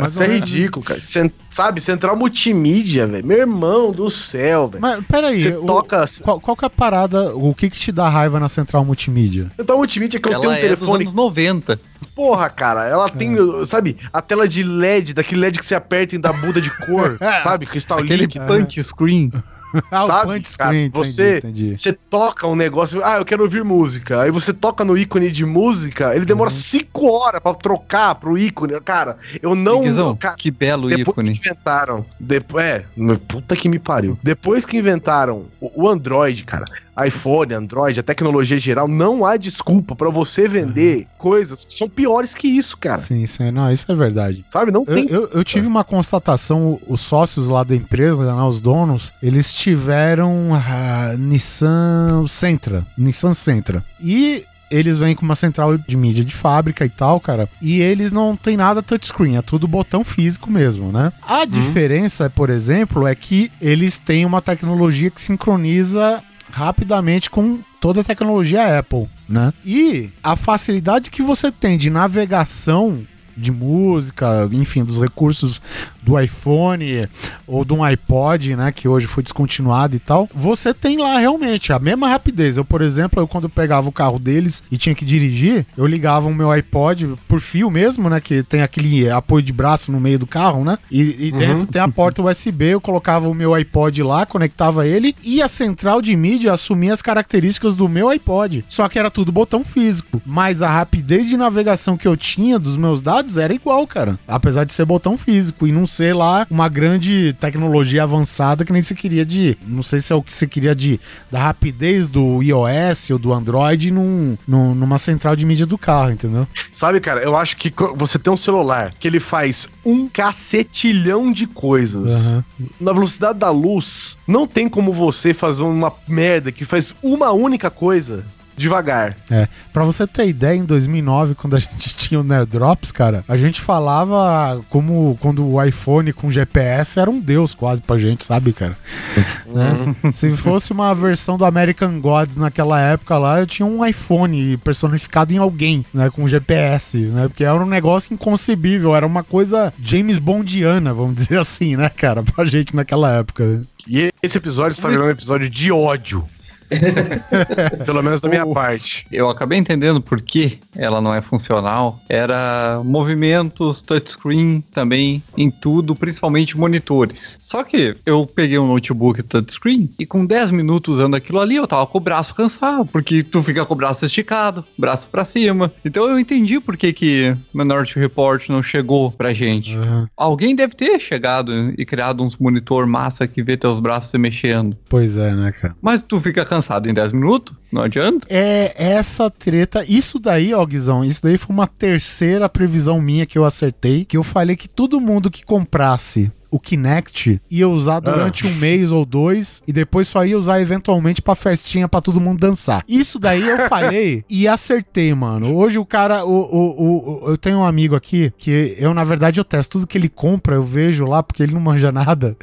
Mas Isso é ridículo, cara. Cen- sabe, Central Multimídia, velho. Meu irmão do céu, velho. Mas peraí, Você o- toca. qual, qual que é a parada, o que que te dá raiva na Central Multimídia? Central Multimídia que eu Ela tenho um é dos telefone. anos 90. Porra, cara, ela tem, sabe, a tela de LED, daquele LED que você aperta e dá muda de cor, sabe? Cristal Aquele líquido. punch screen. Ah, Sabe, o cara, screen, você- entendi, entendi. Você toca um negócio, ah, eu quero ouvir música. Aí você toca no ícone de música, ele demora 5 horas pra trocar pro ícone. Cara, eu não. Guizão, cara, que belo Depois ícone. que inventaram. Depois, é, puta que me pariu. Depois que inventaram o, o Android, cara, iPhone, Android, a tecnologia geral, não há desculpa pra você vender coisas que são piores que isso, cara. Sim, sim, não, isso é verdade. Sabe? Não Eu, tem. eu, eu tive uma constatação, os sócios lá da empresa, né, os donos, eles tiveram a Nissan Sentra, Nissan Sentra. E eles vêm com uma central de mídia de fábrica e tal, cara. E eles não tem nada touchscreen, é tudo botão físico mesmo, né? A diferença, por exemplo, é que eles têm uma tecnologia que sincroniza rapidamente com toda a tecnologia Apple, né? E a facilidade que você tem de navegação de música, enfim, dos recursos do iPhone ou de um iPod, né, que hoje foi descontinuado e tal, você tem lá realmente a mesma rapidez. Eu, por exemplo, eu quando pegava o carro deles e tinha que dirigir, eu ligava o meu iPod por fio mesmo, né, que tem aquele apoio de braço no meio do carro, né, e, e dentro tem a porta USB, eu colocava o meu iPod lá, conectava ele e a central de mídia assumia as características do meu iPod. Só que era tudo botão físico, mas a rapidez de navegação que eu tinha dos meus dados era igual, cara. Apesar de ser botão físico e não ser lá uma grande tecnologia avançada que nem se queria de. Não sei se é o que se queria de. Da rapidez do iOS ou do Android num, num- numa central de mídia do carro, entendeu? Sabe, cara, eu acho que você tem um celular que ele faz um cacetilhão de coisas. Aham. Na velocidade da luz, não tem como você fazer uma merda que faz uma única coisa devagar. É, pra você ter ideia, em 2009, quando a gente tinha o Nerdrops, cara, a gente falava como quando o iPhone com GPS era um deus quase pra gente, sabe, cara? Né? Se fosse uma versão do American Gods naquela época lá, eu tinha um iPhone personificado em alguém, né, com GPS, né? Porque era um negócio inconcebível, era uma coisa James Bondiana, vamos dizer assim, né, cara, pra gente naquela época. E esse episódio está virando um episódio de ódio. Pelo menos da minha Oh. parte. Eu acabei entendendo por que ela não é funcional. Era movimentos, touchscreen também em tudo, principalmente monitores. Só que eu peguei um notebook touchscreen e com 10 minutos usando aquilo ali, eu tava com o braço cansado, porque tu fica com o braço esticado, braço pra cima. Então eu entendi por que que Minority Report não chegou pra gente. Alguém deve ter chegado e criado uns monitor massa que vê teus braços se mexendo. Pois é, né, cara? Mas tu fica cansado em 10 minutos? Não adianta? É essa treta. Isso daí, ó, Guizão, isso daí foi uma terceira previsão minha que eu acertei. Que eu falei que todo mundo que comprasse o Kinect ia usar durante um mês ou dois e depois só ia usar eventualmente pra festinha pra todo mundo dançar. Isso daí eu falei e acertei, mano. Hoje o cara, o, o, o- eu tenho um amigo aqui que eu, na verdade, eu testo tudo que ele compra, eu vejo lá, porque ele não manja nada,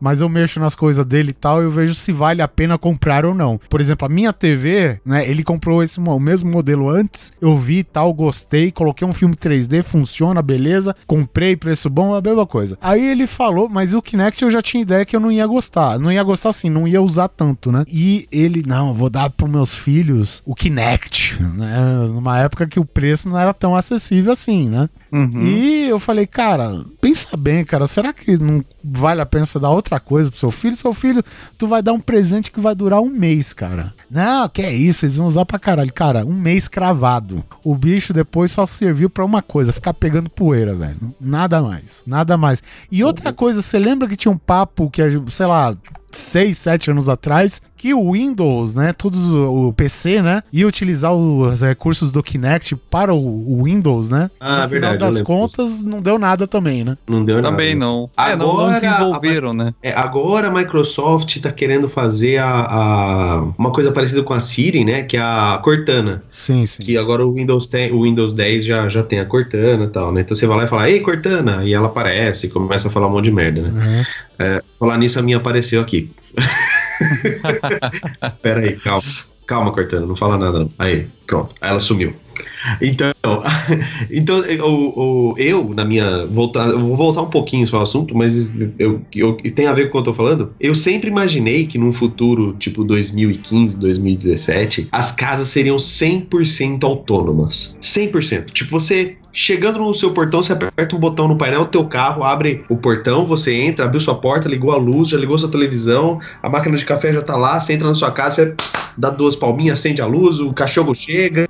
mas eu mexo nas coisas dele e tal, eu vejo se vale a pena comprar ou não. Por exemplo, a minha TV, né, ele comprou esse o mesmo modelo antes, eu vi e tal, gostei, coloquei um filme 3D, funciona, beleza, comprei, preço bom, a mesma coisa. Aí ele falou, mas o Kinect eu já tinha ideia que eu não ia gostar, não ia gostar assim, não ia usar tanto, né? E ele, não, vou dar pros meus filhos o Kinect, né? Numa época que o preço não era tão acessível assim, né? Uhum. E eu falei, cara, pensa bem, cara, será que não vale a pena você dar outra coisa pro seu filho? Seu filho, tu vai dar um presente que vai durar um mês, cara. Não, que é isso, eles vão usar pra caralho. Cara, um mês cravado. O bicho depois só serviu pra uma coisa, ficar pegando poeira, velho. Nada mais, nada mais. E outra coisa, você lembra que tinha um papo que, sei lá, seis, sete anos atrás, que o Windows, né, todos o, PC, né, ia utilizar os recursos do Kinect para o, Windows, né? Ah, no final verdade, das contas, não deu nada também, né? Não deu nada. Também não. É, não, não Agora, desenvolveram, né? É, agora a Microsoft tá querendo fazer a, a- uma coisa parecida com a Siri, né? Que é a Cortana. Sim, sim. Que agora o Windows, tem, o Windows 10 já, já tem a Cortana e tal, né? Então você vai lá e fala, ei, Cortana! E ela aparece e começa a falar um monte de merda, né? Uhum. Falar nisso, a minha apareceu aqui. Pera aí, calma. Calma, Cortana, não fala nada não. Aí, pronto. Aí ela sumiu. Então, então o, o- eu, na minha. Voltar, eu vou voltar um pouquinho só ao assunto, mas eu, eu, tem a ver com o que eu tô falando. Eu sempre imaginei que num futuro, tipo 2015, 2017, as casas seriam 100% autônomas. 100%. Tipo, você Chegando no seu portão, você aperta um botão no painel do teu carro, abre o portão, você entra, abriu sua porta, ligou a luz, já ligou sua televisão, a máquina de café já tá lá, você entra na sua casa, você dá duas palminhas, acende a luz, o cachorro chega,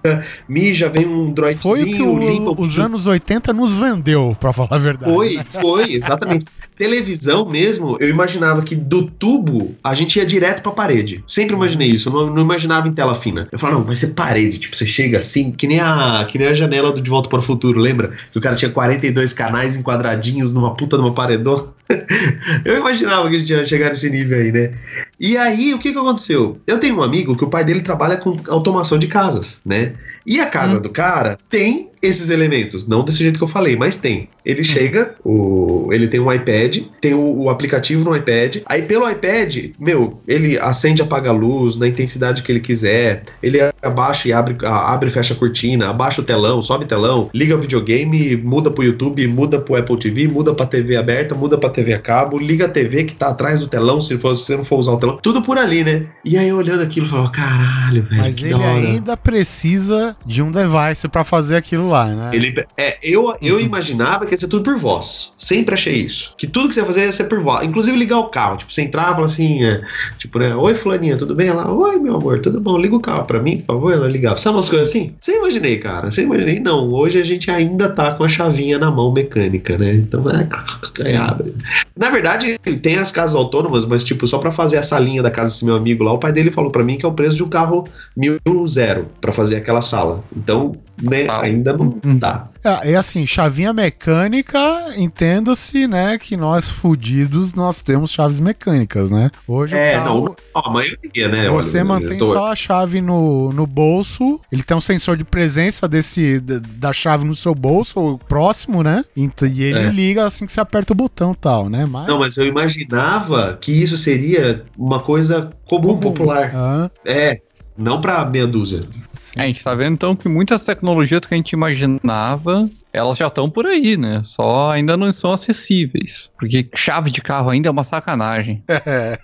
mija, vem um droidzinho, Foi o que o- limpa o os anos 80 nos vendeu, pra falar a verdade. Foi, foi, exatamente. Televisão mesmo, eu imaginava que do tubo a gente ia direto pra parede. Sempre imaginei isso, eu não, não imaginava em tela fina. Eu falava, não, vai ser parede. Tipo, você chega assim, que nem a, que nem a janela do De Volta para o Futuro, lembra? Que o cara tinha 42 canais enquadradinhos numa puta de uma paredão. eu imaginava que a gente ia chegar nesse nível aí, né? E aí, o que que aconteceu? Eu tenho um amigo que o pai dele trabalha com automação de casas, né? E a casa do cara tem esses elementos, não desse jeito que eu falei, mas tem. Ele chega, o, ele tem um iPad, tem o, o aplicativo no iPad, aí pelo iPad, meu, ele acende e apaga a luz na intensidade que ele quiser, ele abaixa e abre, abre e fecha a cortina, abaixa o telão, sobe o telão, liga o videogame, muda pro YouTube, muda pro Apple TV, muda pra TV aberta, muda pra TV a cabo, liga a TV que tá atrás do telão, se, for, se você não for usar o telão, tudo por ali, né? E aí olhando aquilo, eu falava, caralho, velho, Mas ele ainda precisa de um device pra fazer aquilo lá, né? Ele, é, eu, eu Uhum. imaginava que ia ser tudo por voz. Sempre achei isso. Que tudo que você ia fazer ia ser por voz. Inclusive ligar o carro. Tipo, você entrava e falava assim, é, tipo, né? Oi, fulaninha, tudo bem? Ela, oi, meu amor, tudo bom? Liga o carro pra mim, por favor. Ela ligava. Sabe umas coisas assim? Você imaginei, cara. Você imaginei? Não. Hoje a gente ainda tá com a chavinha na mão mecânica, né? Então, é, aí abre. Na verdade, tem as casas autônomas, mas, tipo, só pra fazer essa linha da casa desse meu amigo lá, o pai dele falou pra mim que é o preço de um carro mil zero pra fazer aquela sala. Então, né, Tá. ainda não dá. É, é assim, chavinha mecânica, entenda-se, né, que nós fudidos, nós temos chaves mecânicas, né? Hoje É, o carro, não, a maioria, né? você olha, mantém eu tô- só a chave no, no bolso, ele tem um sensor de presença desse da, chave no seu bolso, ou próximo, né? E ele É. liga assim que você aperta o botão e tal, né? Mas, Não, mas eu imaginava que isso seria uma coisa comum, popular. Ah, É, não pra meia dúzia. É, a gente tá vendo então que muitas tecnologias que a gente imaginava, elas já estão por aí, né? Só ainda não são acessíveis. Porque chave de carro ainda é uma sacanagem. é.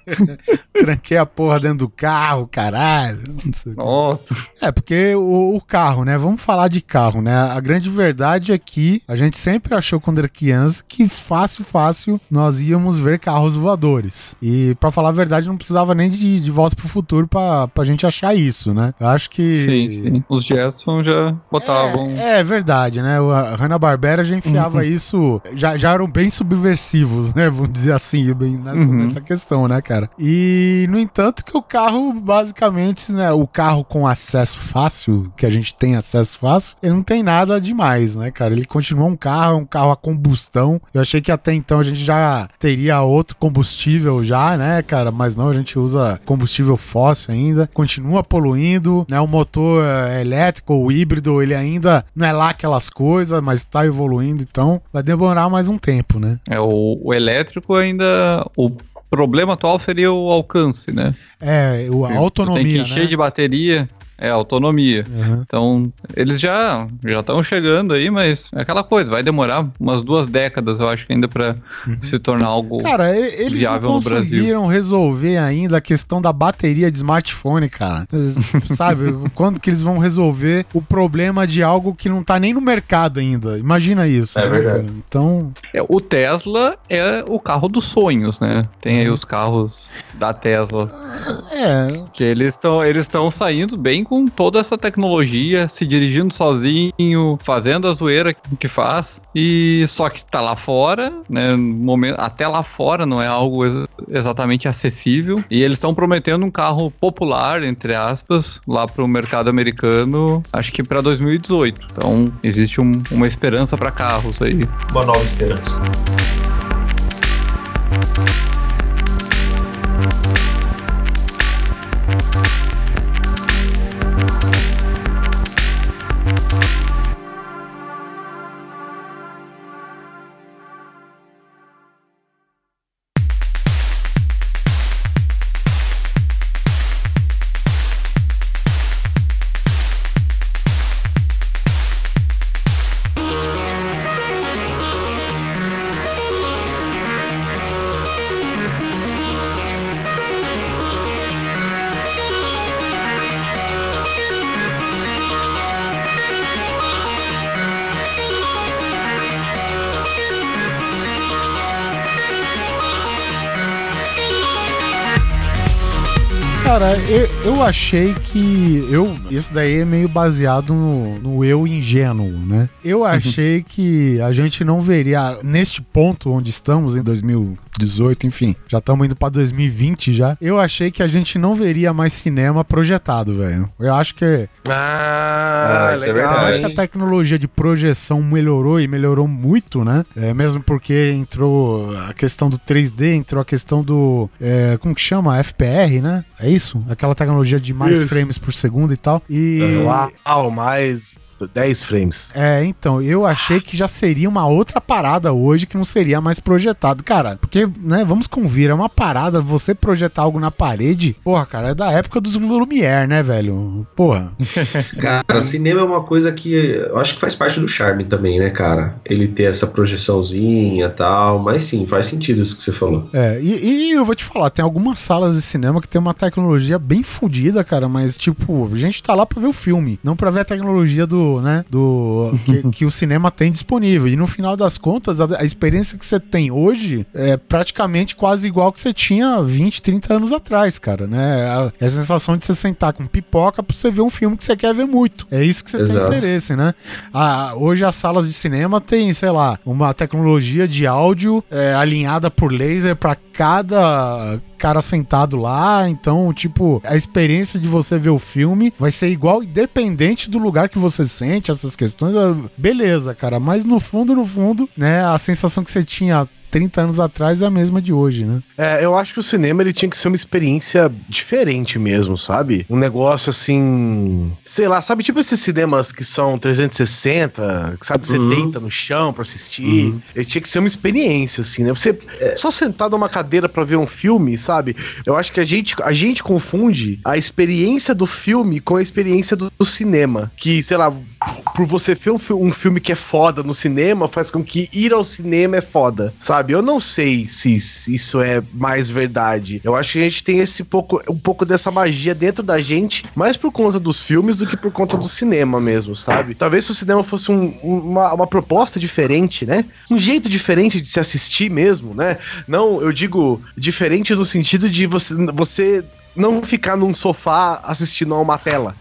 Tranquei a porra dentro do carro, caralho. Nossa. É, porque o, o carro, né? Vamos falar de carro, né? A grande verdade é que a gente sempre achou quando era criança que fácil, fácil nós íamos ver carros voadores. E pra falar a verdade, não precisava nem de, de volta pro futuro pra, pra gente achar isso, né? Eu acho que. Sim, sim. Os Jetson já botavam. É, é verdade, né? O- Hanna-Barbera já enfiava isso, já, já eram bem subversivos, né? Vamos dizer assim, bem nessa, Uhum. nessa questão, né, cara? E, no entanto, que o carro, basicamente, né? O carro com acesso fácil, que a gente tem acesso fácil, ele não tem nada demais, né, cara? Ele continua um carro, é um carro a combustão. Eu achei que até então a gente já teria outro combustível já, né, cara? Mas não, a gente usa combustível fóssil ainda, continua poluindo, né? O motor é, elétrico ou híbrido, ele ainda não é lá aquelas coisas, mas tá evoluindo, então vai demorar mais um tempo, né? É, o, o elétrico ainda. O problema atual seria o alcance, né? É, o, a Tem autonomia, que encher né? de bateria. É, autonomia. Uhum. Então, eles já já estão chegando aí, mas é aquela coisa, vai demorar umas duas décadas, eu acho, ainda pra se tornar algo. Uhum. Cara, eles viável não no Brasil. conseguiram resolver ainda a questão da bateria de smartphone, cara. Sabe? Quando que eles vão resolver o problema de algo que não tá nem no mercado ainda? Imagina isso. É verdade. cara? Então, É, o Tesla é o carro dos sonhos, né? Tem aí os carros da Tesla, é, que eles estão eles estão saindo bem com toda essa tecnologia, se dirigindo sozinho, fazendo a zoeira que faz, e só que tá lá fora, né? Momento, até lá fora não é algo ex- exatamente acessível, e eles estão prometendo um carro popular, entre aspas, lá pro mercado americano, acho que para 2018. Então existe um- uma esperança para carros aí. Uma nova esperança. Eu, achei que. Eu, isso daí é meio baseado no, no eu ingênuo, né? Eu achei que a gente não veria, neste ponto onde estamos, em 2018, enfim, já estamos indo pra 2020 já. Eu achei que a gente não veria mais cinema projetado, velho. Eu acho que Ah, Ah, é legal. mais que a tecnologia de projeção melhorou e melhorou muito, né? É, mesmo porque entrou a questão do 3D, entrou a questão do. é, como que chama? FPR, né? É isso? Aquela tecnologia de mais Isso. frames por segundo e tal. E. Uau, mais 10 frames. É, então, eu achei que já seria uma outra parada hoje que não seria mais projetado. Cara, porque, né, vamos convir, é uma parada, você projetar algo na parede, porra, cara, é da época dos Lumière, né, velho? Porra. Cara, cinema é uma coisa que eu acho que faz parte do charme também, né, cara? Ele ter essa projeçãozinha e tal, mas sim, faz sentido isso que você falou. É, e, e eu vou te falar, tem algumas salas de cinema que tem uma tecnologia bem fodida, cara, mas, tipo, a gente tá lá pra ver o filme, não pra ver a tecnologia do, né, do... que, que o cinema tem disponível. E no final das contas, a, a experiência que você tem hoje é praticamente quase igual que você tinha 20, 30 anos atrás, cara, né? A, é a sensação de você sentar com pipoca pra você ver um filme que você quer ver muito. É isso que você Exato. tem interesse, né? Ah, hoje as salas de cinema tem, sei lá, uma tecnologia de áudio é, alinhada por laser pra cada cara sentado lá, então, tipo, a experiência de você ver o filme vai ser igual, independente do lugar que você sente, essas questões, é, beleza, cara, mas no fundo, no fundo, né, a sensação que você tinha 30 anos atrás é a mesma de hoje, né? É, eu acho que o cinema ele tinha que ser uma experiência diferente mesmo, sabe? Um negócio assim, sei lá, sabe tipo esses cinemas que são 360, que sabe você Uhum. deita no chão pra assistir. Ele tinha que ser uma experiência assim, né? Você só sentar numa cadeira pra ver um filme, sabe? Eu acho que a gente a gente confunde a experiência do filme com a experiência do, do cinema, que sei lá, por você ver um, um filme que é foda no cinema, faz com que ir ao cinema é foda, sabe? Eu não sei se, se isso é mais verdade. Eu acho que a gente tem esse pouco, um pouco dessa magia dentro da gente, mais por conta dos filmes do que por conta do cinema mesmo, sabe? Talvez se o cinema fosse um- uma, uma proposta diferente, né? Um jeito diferente de se assistir mesmo, né? Não, eu digo diferente no sentido de você, você não ficar num sofá assistindo a uma tela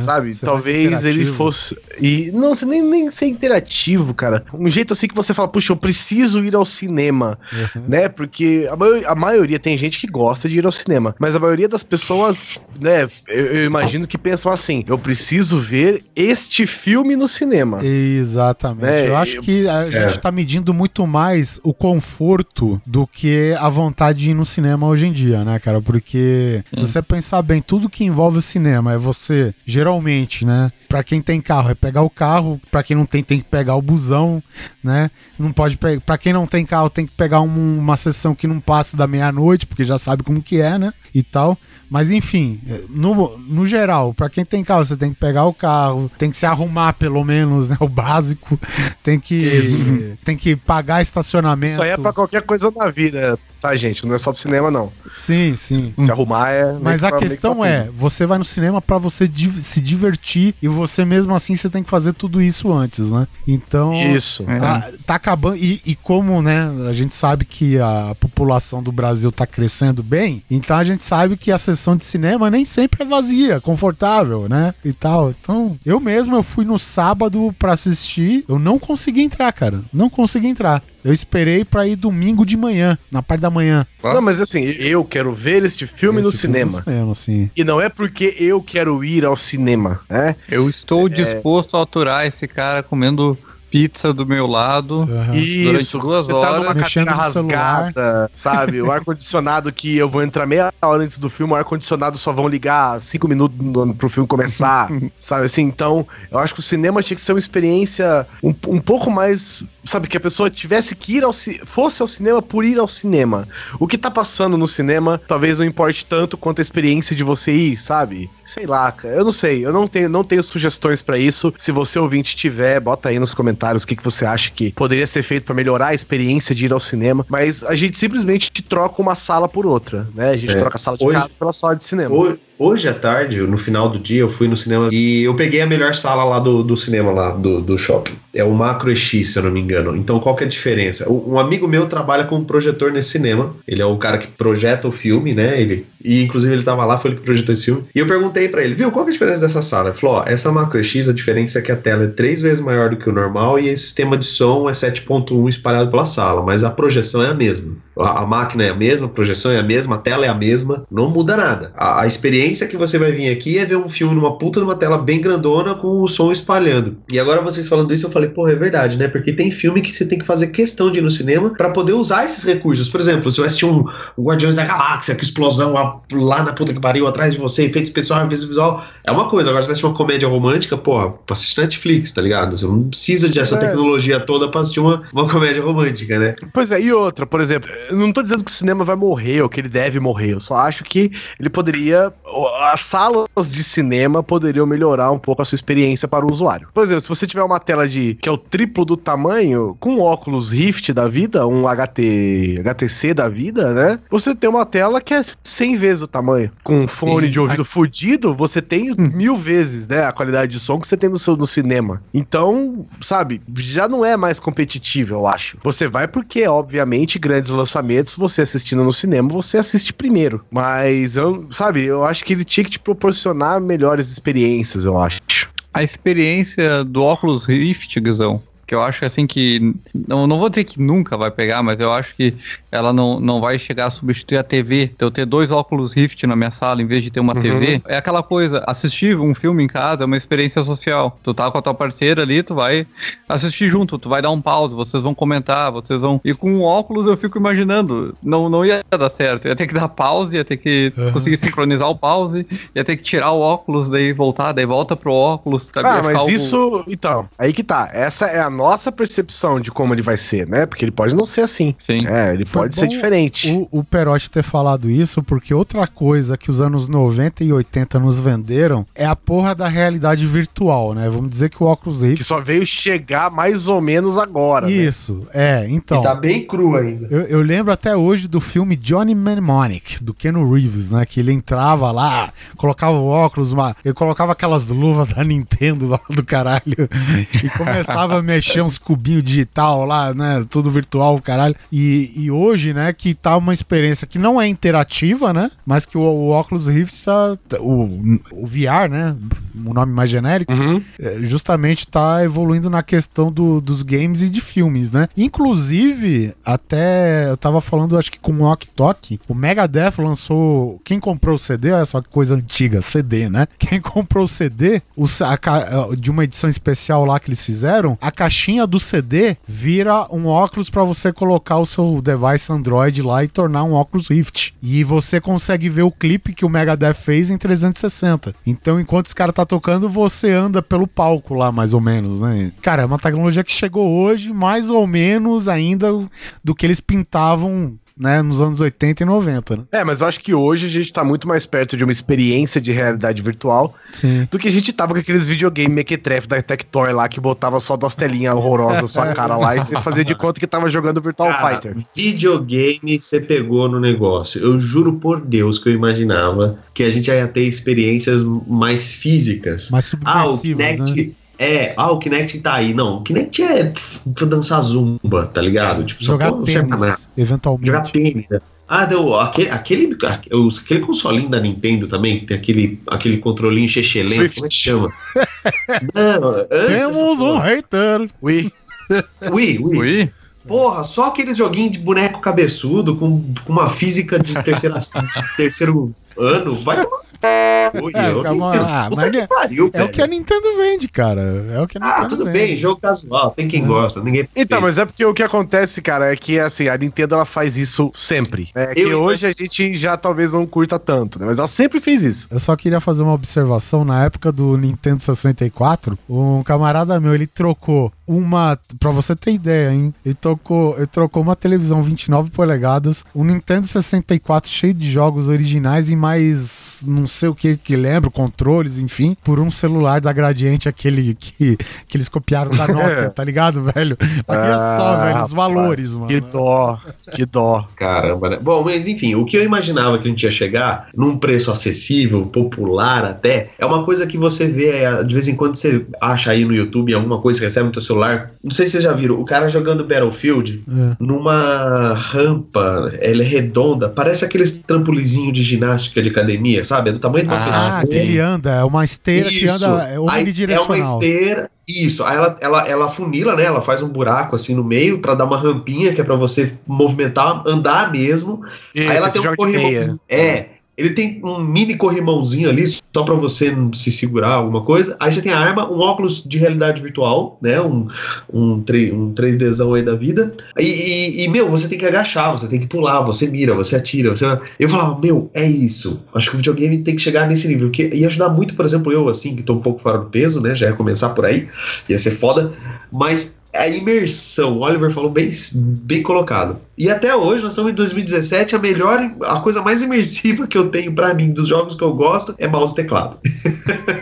sabe? Ser mais Talvez ele fosse. E não, nem, nem ser interativo, cara. Um jeito assim que você fala, puxa, eu preciso ir ao cinema, Uhum. né? Porque a maioria, a maioria tem gente que gosta de ir ao cinema, mas a maioria das pessoas, né, eu, eu imagino que pensam assim: eu preciso ver este filme no cinema. Exatamente. É, eu acho que a gente tá medindo muito mais o conforto do que a vontade de ir no cinema hoje em dia, né, cara? Porque se você pensar bem, tudo que envolve o cinema é você, geralmente, né? Pra quem tem carro, é pegar o carro, pra quem não tem, tem que pegar o busão, né? Não pode pegar. Pra quem não tem carro, tem que pegar um- uma sessão que não passe da meia-noite, porque já sabe como que é, né? E tal. Mas enfim, no, no geral, pra quem tem carro, você tem que pegar o carro, tem que se arrumar pelo menos, né? O básico. Tem que, tem que pagar estacionamento. Isso aí é pra qualquer coisa na vida, tá, gente? Não é só pro cinema, não. Sim, sim. Se arrumar é. Mas a pra- questão é, você vai no cinema pra você di- se divertir e você mesmo assim você tem que fazer tudo isso antes, né? Então, Isso. ah, tá acabando e, e como, né, a gente sabe que a população do Brasil tá crescendo bem, então a gente sabe que a sessão de cinema nem sempre é vazia, confortável, né? E tal. Então, eu mesmo eu fui no sábado pra assistir, eu não consegui entrar, cara. Não consegui entrar. Eu esperei pra ir domingo de manhã, na parte da manhã. Não, mas assim, eu quero ver este filme no Esse cinema. No cinema, sim. E não é porque eu quero ir ao cinema, né? Eu estou disposto a aturar esse cara comendo pizza do meu lado. Aham. Isso, duas você tá horas, numa mexendo celular. rasgada, sabe? O ar-condicionado que eu vou entrar meia hora antes do filme, o ar-condicionado só vão ligar cinco minutos no- pro filme começar, sabe? Assim, então, eu acho que o cinema tinha que ser uma experiência um, um pouco mais, sabe? Que a pessoa tivesse que ir ao fosse ao cinema por ir ao cinema. O que tá passando no cinema talvez não importe tanto quanto a experiência de você ir, sabe? Sei lá, cara, eu não sei, eu não tenho, não tenho sugestões pra isso. Se você ouvinte tiver, bota aí nos comentários o que, que você acha que poderia ser feito pra melhorar a experiência de ir ao cinema. Mas a gente simplesmente troca uma sala por outra, né? A gente É. troca a sala de Hoje- casa pela sala de cinema. Ho- Hoje à tarde, no final do dia, eu fui no cinema e eu peguei a melhor sala lá do, do cinema, lá do, do shopping. É o Macro EX, se eu não me engano. Então, qual que é a diferença? Um um amigo meu trabalha com projetor nesse cinema. Ele é o cara que projeta o filme, né? Ele, e inclusive ele tava lá, foi ele que projetou esse filme. E eu perguntei pra ele, viu, qual que é a diferença dessa sala? Ele falou, ó, essa Macro EX, a diferença é que a tela é três vezes maior do que o normal e o sistema de som é 7.1 espalhado pela sala, mas a projeção é a mesma. A, máquina é a mesma, a projeção é a mesma, a tela é a mesma, não muda nada. A, a experiência que você vai vir aqui é ver um filme numa puta numa tela bem grandona com o som espalhando. E agora vocês falando isso, eu falei, porra, é verdade, né? Porque tem filme que você tem que fazer questão de ir no cinema para poder usar esses recursos. Por exemplo, se eu assistir um, um Guardiões da Galáxia, com explosão lá, na puta que pariu atrás de você, efeito especial, efeito visual, é uma coisa. Agora, se você assistir uma comédia romântica, porra, pra assistir Netflix, tá ligado? Você não precisa dessa É. tecnologia toda pra assistir uma, uma comédia romântica, né? Pois é, e outra, por exemplo, eu não tô dizendo que o cinema vai morrer ou que ele deve morrer, eu só acho que ele poderia. As salas de cinema poderiam melhorar um pouco a sua experiência para o usuário. Por exemplo, se você tiver uma tela de que é o triplo do tamanho, com óculos Rift da vida, um HT, HTC da vida, né? Você tem uma tela que é 100 vezes o tamanho. Com um fone de ouvido fudido, você tem mil vezes, né, a qualidade de som que você tem no seu no cinema. Então, sabe, já não é mais competitivo, eu acho. Você vai porque, obviamente, grandes lançamentos, você assistindo no cinema, você assiste primeiro. Mas eu, sabe, eu acho que ele tinha que te proporcionar melhores experiências, eu acho. A experiência do óculos Rift, Guizão, que eu acho assim que. Não, não vou dizer que nunca vai pegar, mas eu acho que ela não, não vai chegar a substituir a TV. Eu ter dois óculos Rift na minha sala em vez de ter uma Uhum. TV. É aquela coisa, assistir um filme em casa é uma experiência social. Tu tá com a tua parceira ali, tu vai assistir junto, tu vai dar um pause, vocês vão comentar, vocês vão. E com óculos eu fico imaginando, não, não ia dar certo. Ia ter que dar pause, ia ter que Uhum. conseguir sincronizar o pause, ia ter que tirar o óculos, daí voltar, daí volta pro óculos. Sabe? Ah, mas algo- isso. Então, aí que tá. Essa é a nossa percepção de como ele vai ser, né? Porque ele pode não ser assim. Sim. É, ele Foi pode ser diferente. O, o Perotti ter falado isso, porque outra coisa que os anos 90 e 80 nos venderam é a porra da realidade virtual, né? Vamos dizer que o óculos Que Rift. só veio chegar mais ou menos agora. né? Isso, é, então. E tá bem cru ainda. Eu, eu lembro até hoje do filme Johnny Mnemonic, do Ken Reeves, né? Que ele entrava lá, colocava o óculos, uma, ele colocava aquelas luvas da Nintendo lá do caralho e começava a mexer uns cubinhos digital lá, né? Tudo virtual, caralho. E, e hoje, né, que tá uma experiência que não é interativa, né? Mas que o, o óculos Rift tá. O, o VR, né? O nome mais genérico Uhum. é, justamente tá evoluindo na questão do- dos games e de filmes, né? Inclusive, até eu tava falando, acho que com o Ok Tok, o Megadeth lançou. Quem comprou o CD, olha só que coisa antiga, CD, né? Quem comprou o CD, o a de uma edição especial lá que eles fizeram, a caixinha do CD vira um óculos pra você colocar o seu device Android lá e tornar um óculos Rift. E você consegue ver o clipe que o Megadeth fez em 360. Então, enquanto os caras tá tocando, você anda pelo palco lá, mais ou menos, né? Cara, é uma tecnologia que chegou hoje, mais ou menos ainda do que eles pintavam, né, nos anos 80 e 90, né? É, mas eu acho que hoje a gente tá muito mais perto de uma experiência de realidade virtual Sim. do que a gente tava com aqueles videogame mequetrefe da Tectoy lá que botava só duas telinhas horrorosas na sua cara lá e você fazia de conta que tava jogando Virtual Cara, Fighter. videogame você pegou no negócio. Eu juro por Deus que eu imaginava que a gente ia ter experiências mais físicas. Mais Ah, o subversivas, né? É, ah, o Kinect tá aí. Não, o Kinect é pra dançar zumba, tá ligado? Tipo, só Jogar nada. tênis, eventualmente. Jogar tênis. né? Ah, deu, aquele, aquele, aquele consolinho da Nintendo também, que tem aquele, aquele controlinho chechelento, como é que chama? Não, antes Temos um hater. Ui, Wii, Wii. Ui, Porra, só aqueles joguinhos de boneco cabeçudo com, com uma física de terceira, terceiro ano. Vai tomar. É, ah, que é- pariu, É o que a. Nintendo vende, cara. É o que a Nintendo Ah, tudo vende. bem, jogo casual, tem quem gosta, ninguém. Então, mas é porque o que acontece, cara, é que assim, a Nintendo ela faz isso sempre. É que Eu- hoje a gente já talvez não curta tanto, né? Mas ela sempre fez isso. Eu só queria fazer uma observação. Na época do Nintendo 64, um camarada meu, ele trocou uma. Pra você ter ideia, hein? Ele trocou, ele trocou uma televisão 29 polegadas, um Nintendo 64 cheio de jogos originais e mais não sei o que que lembro, controles, enfim, por um celular da Gradiente, aquele que, que eles copiaram da Nokia, tá ligado, velho? Olha só, Ah, velho, os valores, mano. Que dó, que dó. Caramba, né? Bom, mas enfim, o que eu imaginava que a gente ia chegar num preço acessível, popular até, é uma coisa que você vê, é, de vez em quando você acha aí no YouTube alguma coisa que recebe no teu celular. Não sei se vocês já viram, o cara jogando Battlefield É. numa rampa, ela é redonda, parece aqueles trampolizinho de ginástica de academia, sabe? Do tamanho de uma Ah, Ah, pessoa. que ele anda, é uma esteira que Isso. anda é Aí É uma esteira. Isso. Aí ela, ela, ela funila, né? Ela faz um buraco assim no meio pra dar uma rampinha que é pra você movimentar, andar mesmo. Isso, aí ela tem um corrimãozinho. É. ele tem um mini corrimãozinho ali, só pra você se segurar alguma coisa. Aí você tem a arma, um óculos de realidade virtual, né? Um, um, 3, um 3Dzão aí da vida. E, e, e, meu, você tem que agachar, você tem que pular, você mira, você atira. Você... Eu falava, meu, é isso. Acho que o videogame tem que chegar nesse nível. Que ia ajudar muito, por exemplo, eu, assim, que tô um pouco fora do peso, né? Já ia começar por aí, ia ser foda. Mas a imersão, o Oliver falou bem, bem colocado. E até hoje, nós estamos em 2017, a melhor, a coisa mais imersiva que eu tenho para mim dos jogos que eu gosto é mouse e teclado.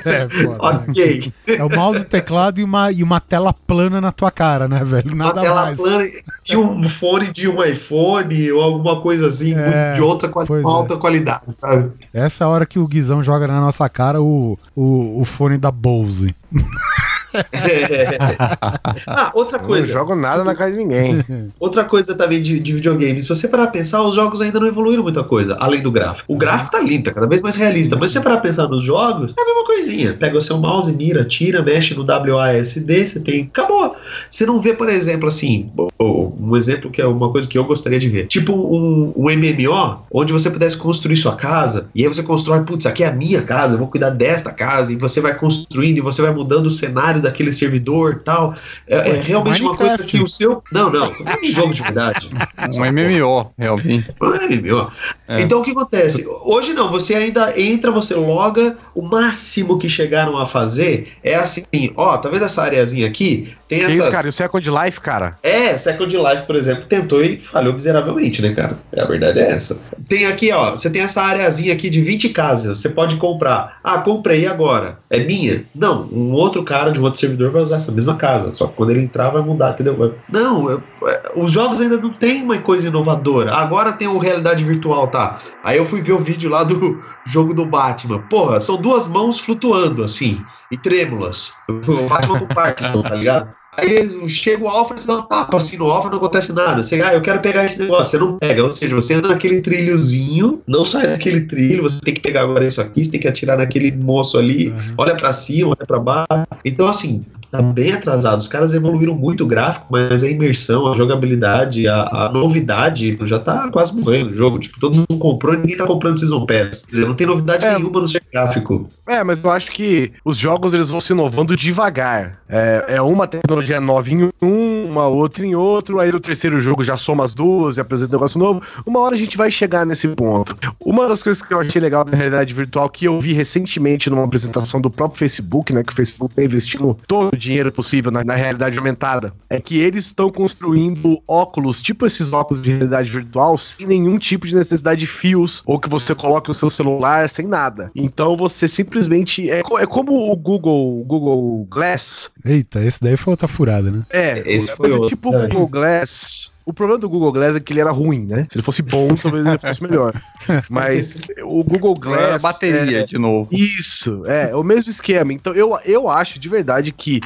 É, ok. É o mouse e teclado e uma, e uma tela plana na tua cara, né, velho? Nada uma tela mais. plana e um fone de um iPhone ou alguma coisa assim, é, de outra quali alta é. qualidade, sabe? Essa é a hora que o Guizão joga na nossa cara o, o, o fone da Bose. ah, outra coisa. Não jogo nada na cara de ninguém. Outra coisa também de, de videogame. Se você parar pensar, os jogos ainda não evoluíram muita coisa, além do gráfico. O gráfico tá lindo, tá cada vez mais realista. Mas se você parar pensar nos jogos, é a mesma coisinha. Pega o seu mouse, mira, tira, mexe no WASD, você tem. Acabou. Você não vê, por exemplo, assim, um exemplo que é uma coisa que eu gostaria de ver. Tipo um, um MMO, onde você pudesse construir sua casa, e aí você constrói, putz, aqui é a minha casa, eu vou cuidar desta casa, e você vai construindo, e você vai mudando o cenário daquele servidor tal. É, é realmente Minecraft. uma coisa que o seu. Não, não, um jogo de verdade. Um MMO, realmente. Um MMO. É. Então o que acontece? Hoje não, você ainda entra, você loga, o máximo que chegaram a fazer é assim, ó, tá vendo essa areazinha aqui? Tem que essas... isso, cara? O Second Life, cara? É, Second Life, por exemplo, tentou e falhou miseravelmente, né, cara? A verdade é essa. Tem aqui, ó, você tem essa areazinha aqui de 20 casas, você pode comprar. Ah, comprei agora. É minha? Não, um outro cara de um outro servidor vai usar essa mesma casa, só que quando ele entrar vai mudar, entendeu? Não, eu, é, os jogos ainda não tem uma coisa inovadora. Agora tem o realidade virtual, tá? Aí eu fui ver o vídeo lá do jogo do Batman. Porra, são duas mãos flutuando, assim, e trêmulas. O Batman com Parkinson, tá ligado? Aí chega o e dá um tapa assim no Alpha não acontece nada. Você, ah, eu quero pegar esse negócio, você não pega. Ou seja, você anda naquele trilhozinho, não sai daquele trilho, você tem que pegar agora isso aqui, você tem que atirar naquele moço ali, uhum. olha para cima, olha para baixo. Então, assim, tá bem atrasado. Os caras evoluíram muito o gráfico, mas a imersão, a jogabilidade, a, a novidade já tá quase morrendo o jogo. Tipo, todo mundo comprou e ninguém tá comprando Season Pass. Quer dizer, não tem novidade é, nenhuma no seu gráfico. É, mas eu acho que os jogos eles vão se inovando devagar. É, é uma tecnologia nova em um, uma outra em outro, aí no terceiro jogo já soma as duas e apresenta um negócio novo. Uma hora a gente vai chegar nesse ponto. Uma das coisas que eu achei legal da realidade virtual que eu vi recentemente numa apresentação do próprio Facebook, né, que o Facebook tá investindo todo dinheiro possível na, na realidade aumentada, é que eles estão construindo óculos, tipo esses óculos de realidade virtual, sem nenhum tipo de necessidade de fios, ou que você coloque o seu celular sem nada. Então você simplesmente. É, é como o Google, Google Glass. Eita, esse daí foi outra furada, né? É, esse foi outro. Tipo o Google Glass o problema do Google Glass é que ele era ruim, né? Se ele fosse bom, talvez ele fosse melhor. Mas o Google Glass. É a bateria, é, de novo. Isso, é, o mesmo esquema. Então eu, eu acho de verdade que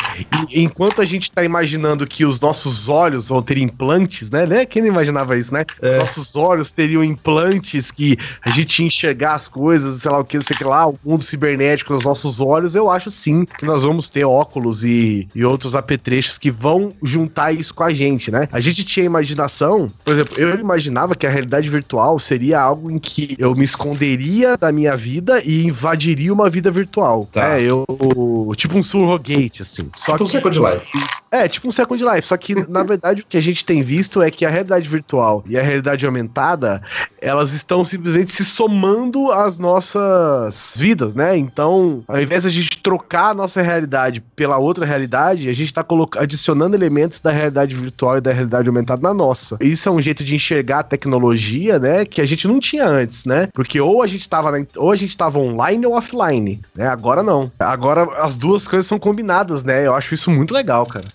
enquanto a gente tá imaginando que os nossos olhos vão ter implantes, né? né? Quem não imaginava isso, né? É. Os nossos olhos teriam implantes que a gente ia enxergar as coisas, sei lá o que, sei lá, o mundo cibernético nos nossos olhos. Eu acho sim que nós vamos ter óculos e, e outros apetrechos que vão juntar isso com a gente, né? A gente tinha imaginado imaginação, por exemplo, eu imaginava que a realidade virtual seria algo em que eu me esconderia da minha vida e invadiria uma vida virtual. Tá. É, eu. Tipo um surrogate, assim. Só tipo que, um Second Life. É, tipo um Second Life. Só que, na verdade, o que a gente tem visto é que a realidade virtual e a realidade aumentada, elas estão simplesmente se somando às nossas vidas, né? Então, ao invés de a gente trocar a nossa realidade pela outra realidade, a gente tá adicionando elementos da realidade virtual e da realidade aumentada na nossa. Isso é um jeito de enxergar a tecnologia, né, que a gente não tinha antes, né? Porque ou a gente tava na, ou a gente tava online ou offline, né? Agora não. Agora as duas coisas são combinadas, né? Eu acho isso muito legal, cara.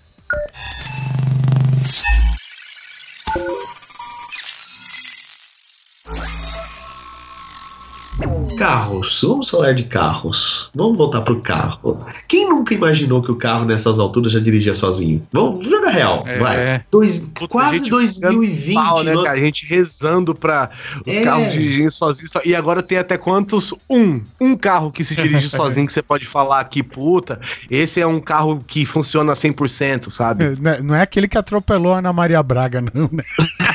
Carros, vamos falar de carros. Vamos voltar pro carro. Quem nunca imaginou que o carro nessas alturas já dirigia sozinho? Vamos jogar real, é, vai. É. Dois, Puta, quase 2020. Mal, né, nós... cara? A gente rezando pra os é. carros dirigirem sozinhos. E agora tem até quantos? Um. Um carro que se dirige sozinho que você pode falar que, puta, esse é um carro que funciona 100%, sabe? Não é, é aquele que atropelou a Ana Maria Braga, não, né?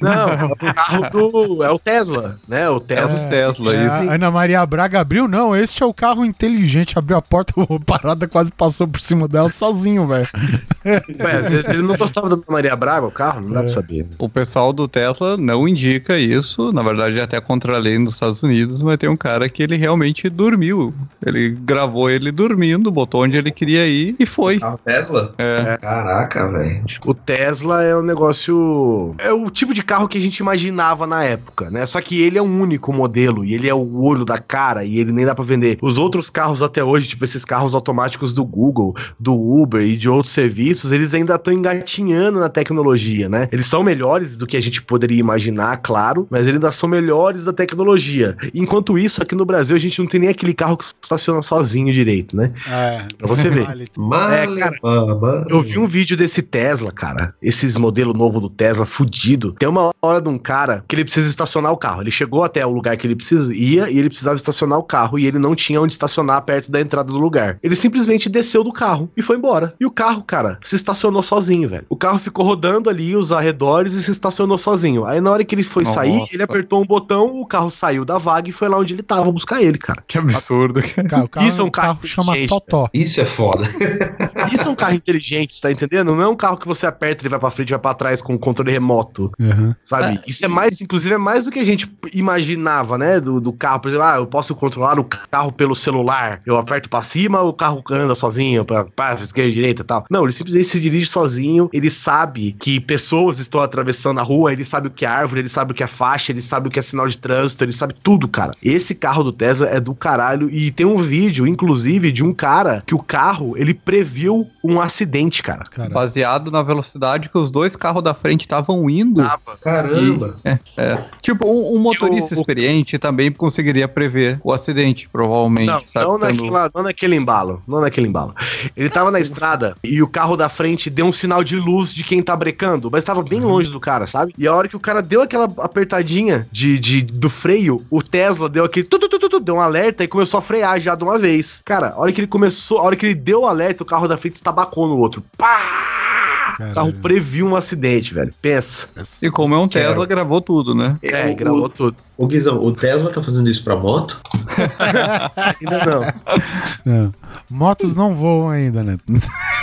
Não, é o carro do. É o Tesla, né? O Tesla. É o Tesla, É, isso. a Ana Maria Braga abriu, não, este é o carro inteligente. Abriu a porta, o parada quase passou por cima dela sozinho, velho. Ué, às vezes ele não gostava da Ana Maria Braga, o carro, não dá pra saber. né? O pessoal do Tesla não indica isso, na verdade é até contra a lei nos Estados Unidos, mas tem um cara que ele realmente dormiu. Ele gravou ele dormindo, botou onde ele queria ir e foi. Carro Tesla? É. Caraca, velho. O Tesla é um negócio. É o tipo de carro que a gente imaginava na época, né? Só que ele é um único modelo e ele é o olho da cara e ele nem dá pra vender. Os outros carros até hoje, tipo esses carros automáticos do Google, do Uber e de outros serviços, eles ainda estão engatinhando na tecnologia, né? Eles são melhores do que a gente poderia imaginar, claro, mas eles ainda são melhores da tecnologia. Enquanto isso, aqui no Brasil, a gente não tem nem aquele carro que estaciona sozinho direito, né? É. Pra você ver. Male, cara, mama. Eu vi um vídeo desse Tesla, cara. Esses modelo novo do Tesla fudido. Tem uma hora de um cara que ele precisa estacionar o carro. Ele chegou até o lugar que ele precisa ia e ele precisava estacionar o carro e ele não tinha onde estacionar perto da entrada do lugar. Ele simplesmente desceu do carro e foi embora. E o carro, cara, se estacionou sozinho, velho. O carro ficou rodando ali os arredores e se estacionou sozinho. Aí na hora que ele foi Nossa. sair, ele apertou um botão, o carro saiu da vaga e foi lá onde ele tava buscar ele, cara. Que absurdo. Cara, o carro, Isso é um carro carro chama Totó. Isso é foda. Isso é um carro inteligente, você tá entendendo? Não é um carro que você aperta, ele vai pra frente e vai pra trás com o controle remoto. Uhum. Sabe? Isso é mais, inclusive, é mais do que a gente imaginava, né? Do, do carro. Por exemplo, ah, eu posso controlar o carro pelo celular. Eu aperto pra cima, o carro anda sozinho, pra, pra esquerda, direita e tal. Não, ele simplesmente se dirige sozinho. Ele sabe que pessoas estão atravessando a rua, ele sabe o que é árvore, ele sabe o que é faixa, ele sabe o que é sinal de trânsito, ele sabe tudo, cara. Esse carro do Tesla é do caralho. E tem um vídeo, inclusive, de um cara que o carro, ele previu um acidente, cara. Cara, Baseado na velocidade que os dois carros da frente estavam indo. Caramba. Tipo, um, um motorista E o- experiente também conseguiria prever o acidente, provavelmente. Não, sabe? não, Tendo- naquela, não naquele embalo. Não naquele embalo. Ele tava na estrada e o carro da frente deu um sinal de luz de quem tá brecando, mas tava bem longe do cara, sabe? E a hora que o cara deu aquela apertadinha de, de, do freio, o Tesla deu aquele. Tu, tu, tu, tu, tu, deu um alerta e começou a frear já de uma vez. Cara, a hora que ele começou, a hora que ele deu o alerta, o carro da frente estabacou no outro. Pá! O carro caralho. previu um acidente, velho. Pensa. E como é um Tesla, Quero. gravou tudo, né? É, o- gravou tudo. Ô Guizão, o Tesla tá fazendo isso pra moto? Ainda não. Não. Motos não voam ainda, né?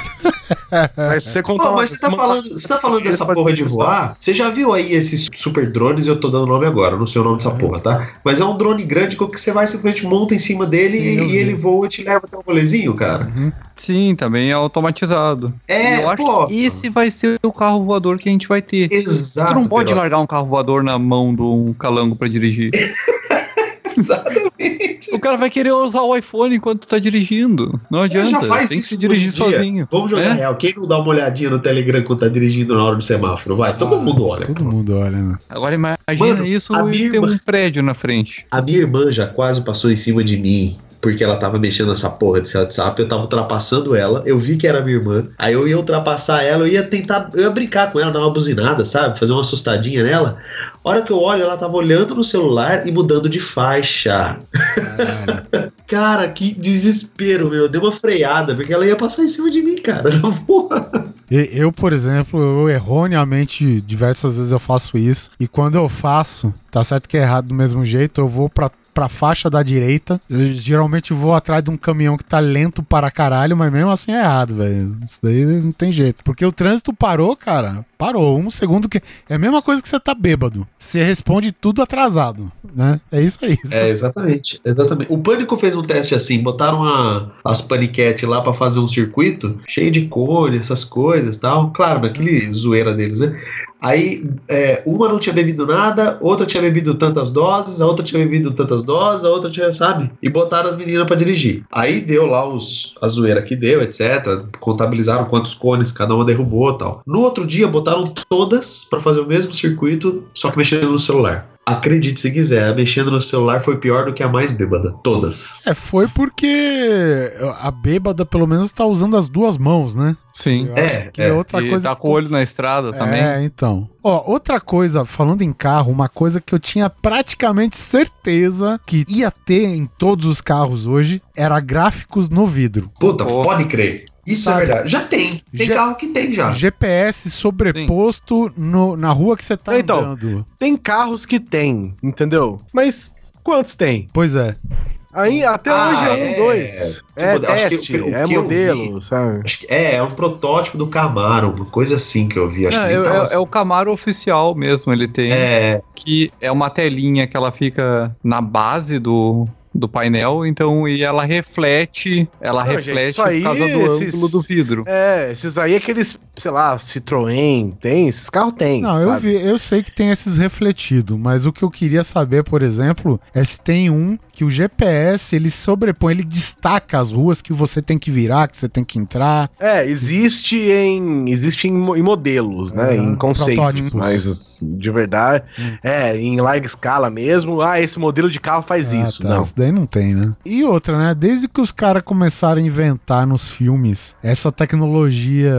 Mas você contar Pô, mas você tá uma- falando, você tá falando dessa porra de voar? Você já viu aí esses super drones? Eu tô dando nome agora, não sei o nome dessa porra, tá? Mas é um drone grande que você vai simplesmente monta em cima dele Sim, e, e ele voa e te leva até um rolezinho, cara. Sim, também é automatizado. É, eu acho pô. que esse vai ser o carro voador que a gente vai ter. Exato. tu não pode Perotti. largar um carro voador na mão de um calango pra dirigir. Exatamente. o cara vai querer usar o iPhone enquanto tu tá dirigindo. Não Ele adianta. já faz tem que isso se dirigir sozinho. Vamos jogar É? real. Quem não dá uma olhadinha no Telegram quando tá dirigindo na hora do semáforo? Vai, todo Ah, mundo olha. Todo pô. mundo olha, né? Agora imagina Mano, isso e ter irmã- um prédio na frente. A minha irmã já quase passou em cima de mim. Porque ela tava mexendo nessa porra desse WhatsApp, eu tava ultrapassando ela, eu vi que era minha irmã, aí eu ia ultrapassar ela, eu ia tentar, eu ia brincar com ela, dar uma buzinada, sabe? Fazer uma assustadinha nela. A hora que eu olho, ela tava olhando no celular e mudando de faixa. Cara, que desespero, meu. Deu uma freada, porque ela ia passar em cima de mim, cara. Na boa. Eu, por exemplo, eu erroneamente, diversas vezes eu faço isso. E quando eu faço, tá certo que é errado do mesmo jeito, eu vou pra, pra faixa da direita. Eu geralmente vou atrás de um caminhão que tá lento para caralho, mas mesmo assim é errado, velho. Isso daí não tem jeito. Porque o trânsito parou, cara. Parou. Um segundo que. É a mesma coisa que você tá bêbado. Você responde tudo atrasado, né? É isso aí. É, exatamente, exatamente. O Pânico fez um teste assim, botaram a- as paniquetes lá pra fazer um circuito cheio de cone, essas coisas tal. Claro, naquele zoeira deles, né? Aí é, uma não tinha bebido nada, outra tinha bebido tantas doses, a outra tinha bebido tantas doses, a outra tinha, sabe? E botaram as meninas pra dirigir. Aí deu lá os, a zoeira que deu, etc. Contabilizaram quantos cones cada uma derrubou tal. No outro dia botaram todas pra fazer o mesmo circuito, só que mexendo no celular. Acredite se quiser, a mexendo no celular foi pior do que a mais bêbada. Todas. É, foi porque a bêbada pelo menos tá usando as duas mãos, né? Sim. Eu É, que é. outra e coisa. tá com o olho na estrada também. É, então. Ó, outra coisa, falando em carro, uma coisa que eu tinha praticamente certeza que ia ter em todos os carros hoje era gráficos no vidro. Puta, pode crer. Isso Sabe? é verdade. Já tem. Tem Já- carro que tem já. GPS sobreposto no- na rua que você tá Então, andando. Tem carros que tem, entendeu? Mas quantos tem? Pois é. Aí, até Ah, hoje é um, é. dois. É Tipo, acho que teste, o que- o é que eu modelo, sabe? Acho que é, é um protótipo do Camaro, coisa assim que eu vi. Acho É, que é- tava é- assim. é o Camaro oficial mesmo, ele tem. É, que é uma telinha que ela fica na base do, do painel, então e ela reflete, ela Não, gente, reflete isso aí, por causa do esses- ângulo do vidro. É, esses aí, aqueles, sei lá, Citroën, tem, esses carros tem. Não, eu, sabe? vi, eu sei que tem esses refletidos, mas o que eu queria saber, por exemplo, é se tem um que o GPS ele sobrepõe, ele destaca as ruas que você tem que virar, que você tem que entrar. É, existe em. Existe em, em modelos, né? É, em conceitos. Mas de verdade. É, em larga escala mesmo. Ah, esse modelo de carro faz Ah, isso. tá, Não. Isso daí não tem, né? E outra, né? Desde que os caras começaram a inventar nos filmes essa tecnologia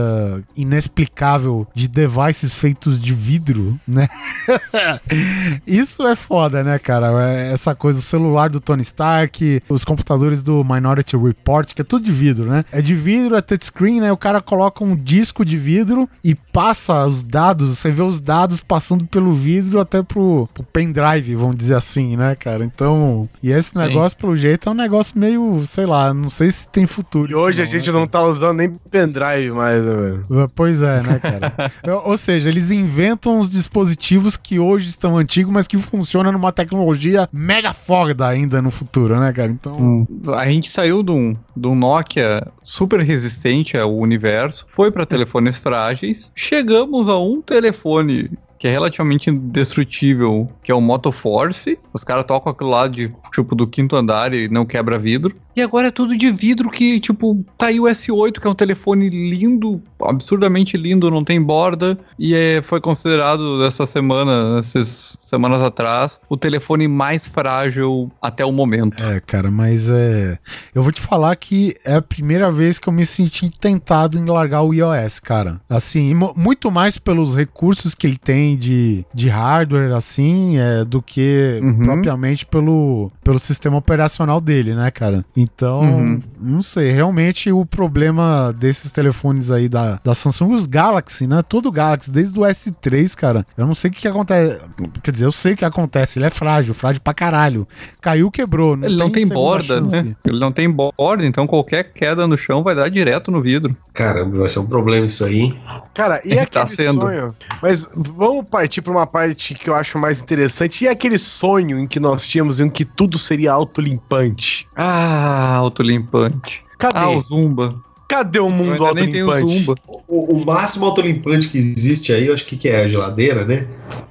inexplicável de devices feitos de vidro, né? Isso é foda, né, cara? É Essa coisa, o celular do Tony Stark, os computadores do Minority Report, que é tudo de vidro, né? É de vidro, é touchscreen, né? O cara coloca um disco de vidro e passa os dados, você vê os dados passando pelo vidro até pro, pro pendrive, vamos dizer assim, né, cara? Então, e esse Sim. negócio, pelo jeito, é um negócio meio, sei lá, não sei se tem futuro. E hoje a isso gente né, não tá usando nem pendrive mais, né, velho? cara? Pois é, né, cara? Ou seja, eles inventam os dispositivos que hoje estão antigos, mas que funcionam numa tecnologia mega foda ainda no futuro, né, cara? Então. A gente saiu de um, de um Nokia super resistente ao universo, foi para telefones frágeis, chegamos a um telefone que é relativamente indestrutível, que é o Moto Force. Os caras tocam aquilo lá de tipo do quinto andar e não quebra vidro. E agora é tudo de vidro que, tipo, tá aí o S8, que é um telefone lindo, absurdamente lindo, não tem borda. E é, foi considerado essa semana, essas semanas atrás, o telefone mais frágil até o momento. É, cara, mas é. Eu vou te falar que é a primeira vez que eu me senti tentado em largar o iOS, cara. Assim, mu- muito mais pelos recursos que ele tem de, de hardware, assim, é, do que Uhum. propriamente pelo, pelo sistema operacional dele, né, cara? Então, Uhum. não sei. Realmente o problema desses telefones aí da, da Samsung, os Galaxy, né? Todo Galaxy, desde o S3, cara. Eu não sei o que, que acontece. Quer dizer, eu sei o que acontece. Ele é frágil, frágil pra caralho. Caiu, quebrou. Ele não tem borda, chance. né? Ele não tem borda, então qualquer queda no chão vai dar direto no vidro. caramba, vai ser um problema isso aí. hein? Cara, e Tá aquele sendo. sonho? Mas vamos partir pra uma parte que eu acho mais interessante. E aquele sonho em que nós tínhamos em que tudo seria autolimpante? Ah, autolimpante. Cadê? Ah, o Zumba. Cadê o mundo autolimpante? Zumba. O, o máximo autolimpante que existe aí, eu acho que, que é a geladeira, né?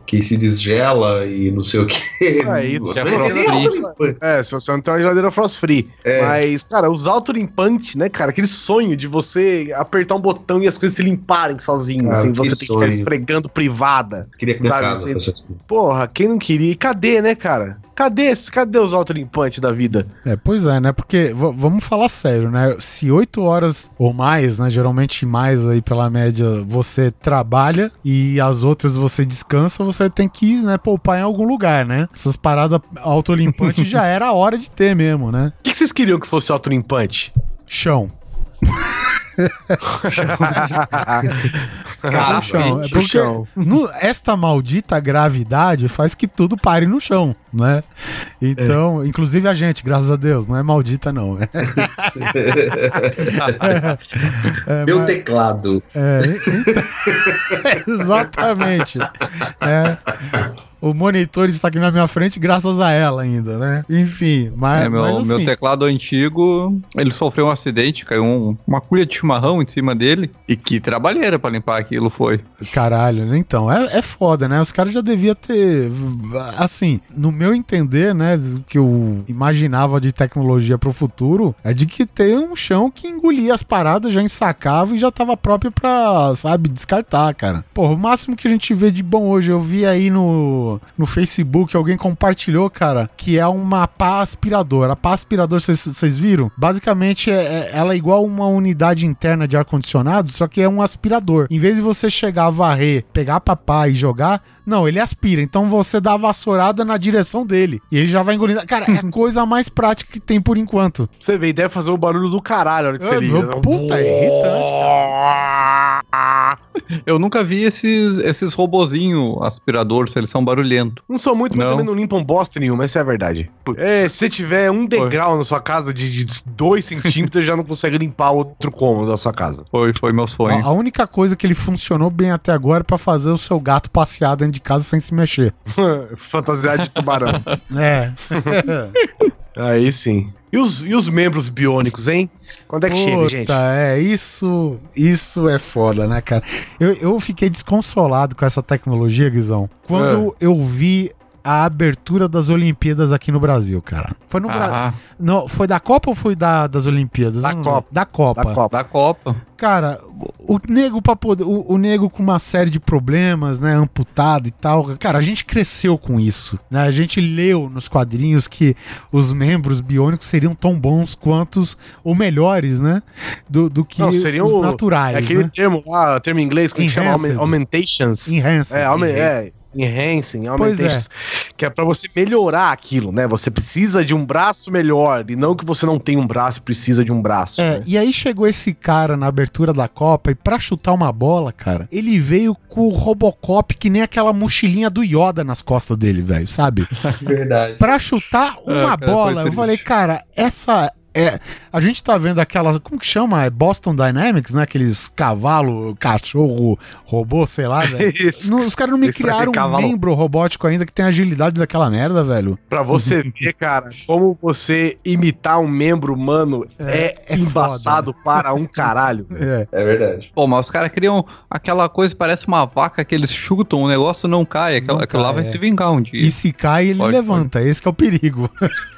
Que se desgela e não sei o que. Ah, isso. É nem frost-free. autolimpante. É, se você não tem uma geladeira frost free. É. Mas, cara, os autolimpantes, né, cara? Aquele sonho de você apertar um botão e as coisas se limparem sozinhas, Cara, sem que você ter que ficar esfregando privada. Queria que minha Sabe, casa assim, assim. Porra, quem não queria? E cadê, né, cara? Cadê, esse- cadê os autolimpantes da vida? É, pois é, né? Porque vamos falar sério, né? Se oito horas ou mais, né? Geralmente mais aí pela média, você trabalha e as outras você descansa, você tem que né, poupar em algum lugar, né? Essas paradas autolimpantes já era a hora de ter mesmo, né? O que, que vocês queriam que fosse autolimpante? Chão. Casa, no chão. É porque chão. no- esta maldita gravidade faz que tudo pare no chão, né? Então, inclusive a gente, graças a Deus, não é maldita, não. É, Meu mas- teclado. É, então- exatamente. É. O monitor está aqui na minha frente graças a ela ainda, né? Enfim, mas, É, meu, mas meu assim, teclado antigo, ele sofreu um acidente, caiu um- uma cuia de chimarrão em cima dele. E que trabalheira pra limpar aquilo foi. caralho, né? então, é, é foda, né? Os caras já deviam ter, assim, no meu entender, né, o que eu imaginava de tecnologia pro futuro, é de que ter um chão que engolia as paradas, já ensacava e já tava próprio pra, sabe, descartar, cara. Porra, o máximo que a gente vê de bom hoje, eu vi aí no no, no Facebook, alguém compartilhou, cara, que é uma pá aspirador. A pá aspirador, vocês- viram? Basicamente, é, é- ela é igual uma unidade interna de ar-condicionado, só que é um aspirador. Em vez de você chegar, varrer, pegar a papá e jogar, não, ele aspira. Então você dá a vassourada na direção dele. E ele já vai engolindo. Cara, é a coisa mais prática que tem por enquanto. Você vê, deve fazer o barulho do caralho na hora que você É, liga. meu, puta, é irritante, Eu nunca vi esses, esses robozinhos aspiradores, eles são barulhentos. Não são muito, mas Não. também não limpam bosta nenhuma, essa é a verdade. É, se você tiver um degrau na sua casa de 2 centímetros, já não consegue limpar outro cômodo da sua casa. Foi, foi meu A, sonho. a única coisa que ele funcionou bem até agora é pra fazer o seu gato passear dentro de casa sem se mexer. Fantasiar de tubarão. É. Aí sim. E os, e os membros biônicos, hein? Quando é que chega, gente? Puta, é, isso, isso é foda, né, cara? Eu, eu fiquei desconsolado com essa tecnologia, Guizão, quando É. eu vi a abertura das Olimpíadas aqui no Brasil, cara. Foi no Brasil. Ah, Não, foi da Copa ou foi da, das Olimpíadas? Da Copa. Da Copa. Da Copa. da Copa. Cara, o, o nego para poder, o, o nego com uma série de problemas, né, amputado e tal. Cara, a gente cresceu com isso, né? A gente leu nos quadrinhos que os membros biônicos seriam tão bons quanto os ou melhores, né, do, do que Não, seriam os o- naturais, É aquele né? termo lá, termo em inglês, que chama Enhanced. aumen- augmentations. Enhanced. É, é, enhancing, Pois é. Que é pra você melhorar aquilo, né? Você precisa de um braço melhor, e não que você não tem um braço e precisa de um braço. É, né? e aí chegou esse cara na abertura da Copa e pra chutar uma bola, cara, ele veio com o Robocop que nem aquela mochilinha do Yoda nas costas dele, velho, sabe? Verdade. Pra chutar uma É, cara, bola, eu falei, cara, essa é. A gente tá vendo aquelas. Como que chama? É Boston Dynamics, né? Aqueles cavalo, cachorro, robô, sei lá, velho. Isso. Não, os caras não me Esse criaram um membro robótico ainda que tem agilidade daquela merda, velho. Pra você ver, cara, como você imitar um membro humano é, É, é embaçado para um caralho. É. É verdade. Pô, mas os caras criam aquela coisa, parece uma vaca que eles chutam, o negócio não cai. Aquela, Não aquilo lá vai é. se vingar um dia. E se cai, ele Pode, levanta. Esse que é o perigo.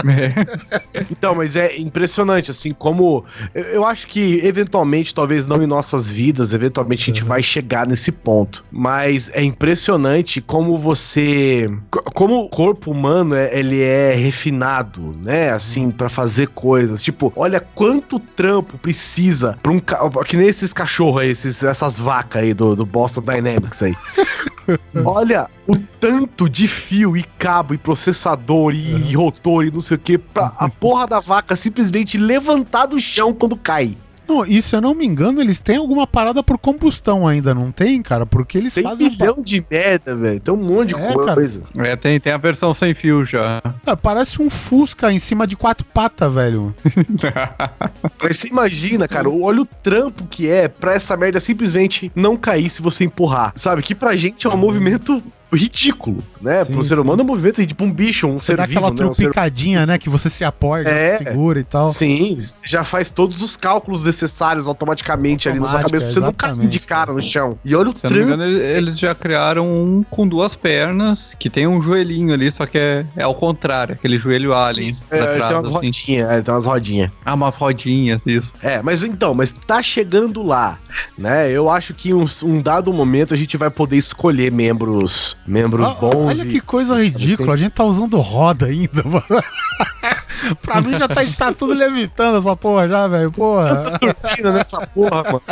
É. Então, mas é impressionante, assim, como. Eu, acho que, eventualmente, talvez não em nossas vidas, eventualmente a gente Uhum. vai chegar nesse ponto. Mas é impressionante como você. co- Como o corpo humano é, ele é refinado, né? Assim, pra fazer coisas. Tipo, olha quanto trampo precisa pra um. ca- Que nem esses cachorros aí, esses, essas vacas aí do, do Boston Dynamics aí. Olha o tanto de fio e cabo e processador e, rotor e não sei o que pra a porra da vaca simplesmente levantar do chão quando cai. Não, e se eu não me engano, eles têm alguma parada por combustão ainda, não tem, cara? Porque eles Tem fazem. um milhão de merda, velho. Tem um monte de É, cara. coisa. É, tem, tem a versão sem fio já. Parece um Fusca em cima de quatro patas, velho. Mas você imagina, cara, olha o trampo que é pra essa merda simplesmente não cair se você empurrar. Sabe? Que pra gente é um movimento ridículo, né? Sim, Pro ser sim. humano é um movimento tipo um bicho, um Você ser dá vivo, aquela né? Um ser trupicadinha, né? Que você se apoia, É. se segura e tal. Sim, já faz todos os cálculos necessários automaticamente ali na sua Automática, cabeça pra você não cair de cara no chão. E olha o Se eu não me trampo. engano, ele- eles já criaram um com duas pernas, que tem um joelhinho ali, só que é, é ao contrário, aquele joelho alien. É, trás, tem umas assim. rodinhas, é, ele tem umas rodinhas. Ah, umas rodinhas, isso. É, mas então, mas tá chegando lá, né? Eu acho que em um, um dado momento a gente vai poder escolher membros, membros Ó, bons. Olha e- que coisa ridícula, a gente tá usando roda ainda, mano. pra mim já tá, tá tudo levitando essa porra já, velho. Porra. turbina nessa porra, mano.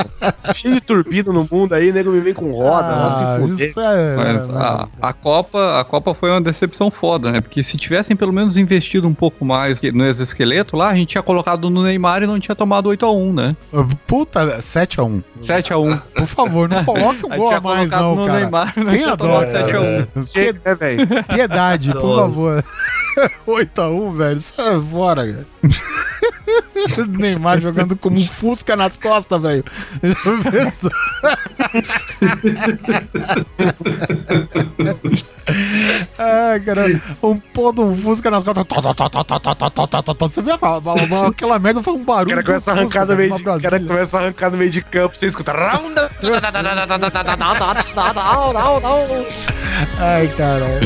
Cheio de turbina no mundo aí, nego me vem com roda, Ah, nossa, isso é. Mas né, a, a Copa, a Copa foi uma decepção foda, né? Porque se tivessem pelo menos investido um pouco mais no exoesqueleto lá, a gente tinha colocado no Neymar e não tinha tomado 8x1, né? Puta, 7x1. 7x1. Por favor, não coloque um gol a mais, não, no cara. Neymar não Tenha dó, tomado cara. 7x1. Chega, né, velho? Piedade, por favor. 8x1, velho fora. Neymar jogando como um fusca nas costas, velho. Já pensou? ah, cara, um pô de um fusca nas costas. Você vê aquela merda, foi um barulho. O cara começa a arrancar no meio de, campo. cara começa a arrancar no meio de campo, você escuta. Ai, caralho.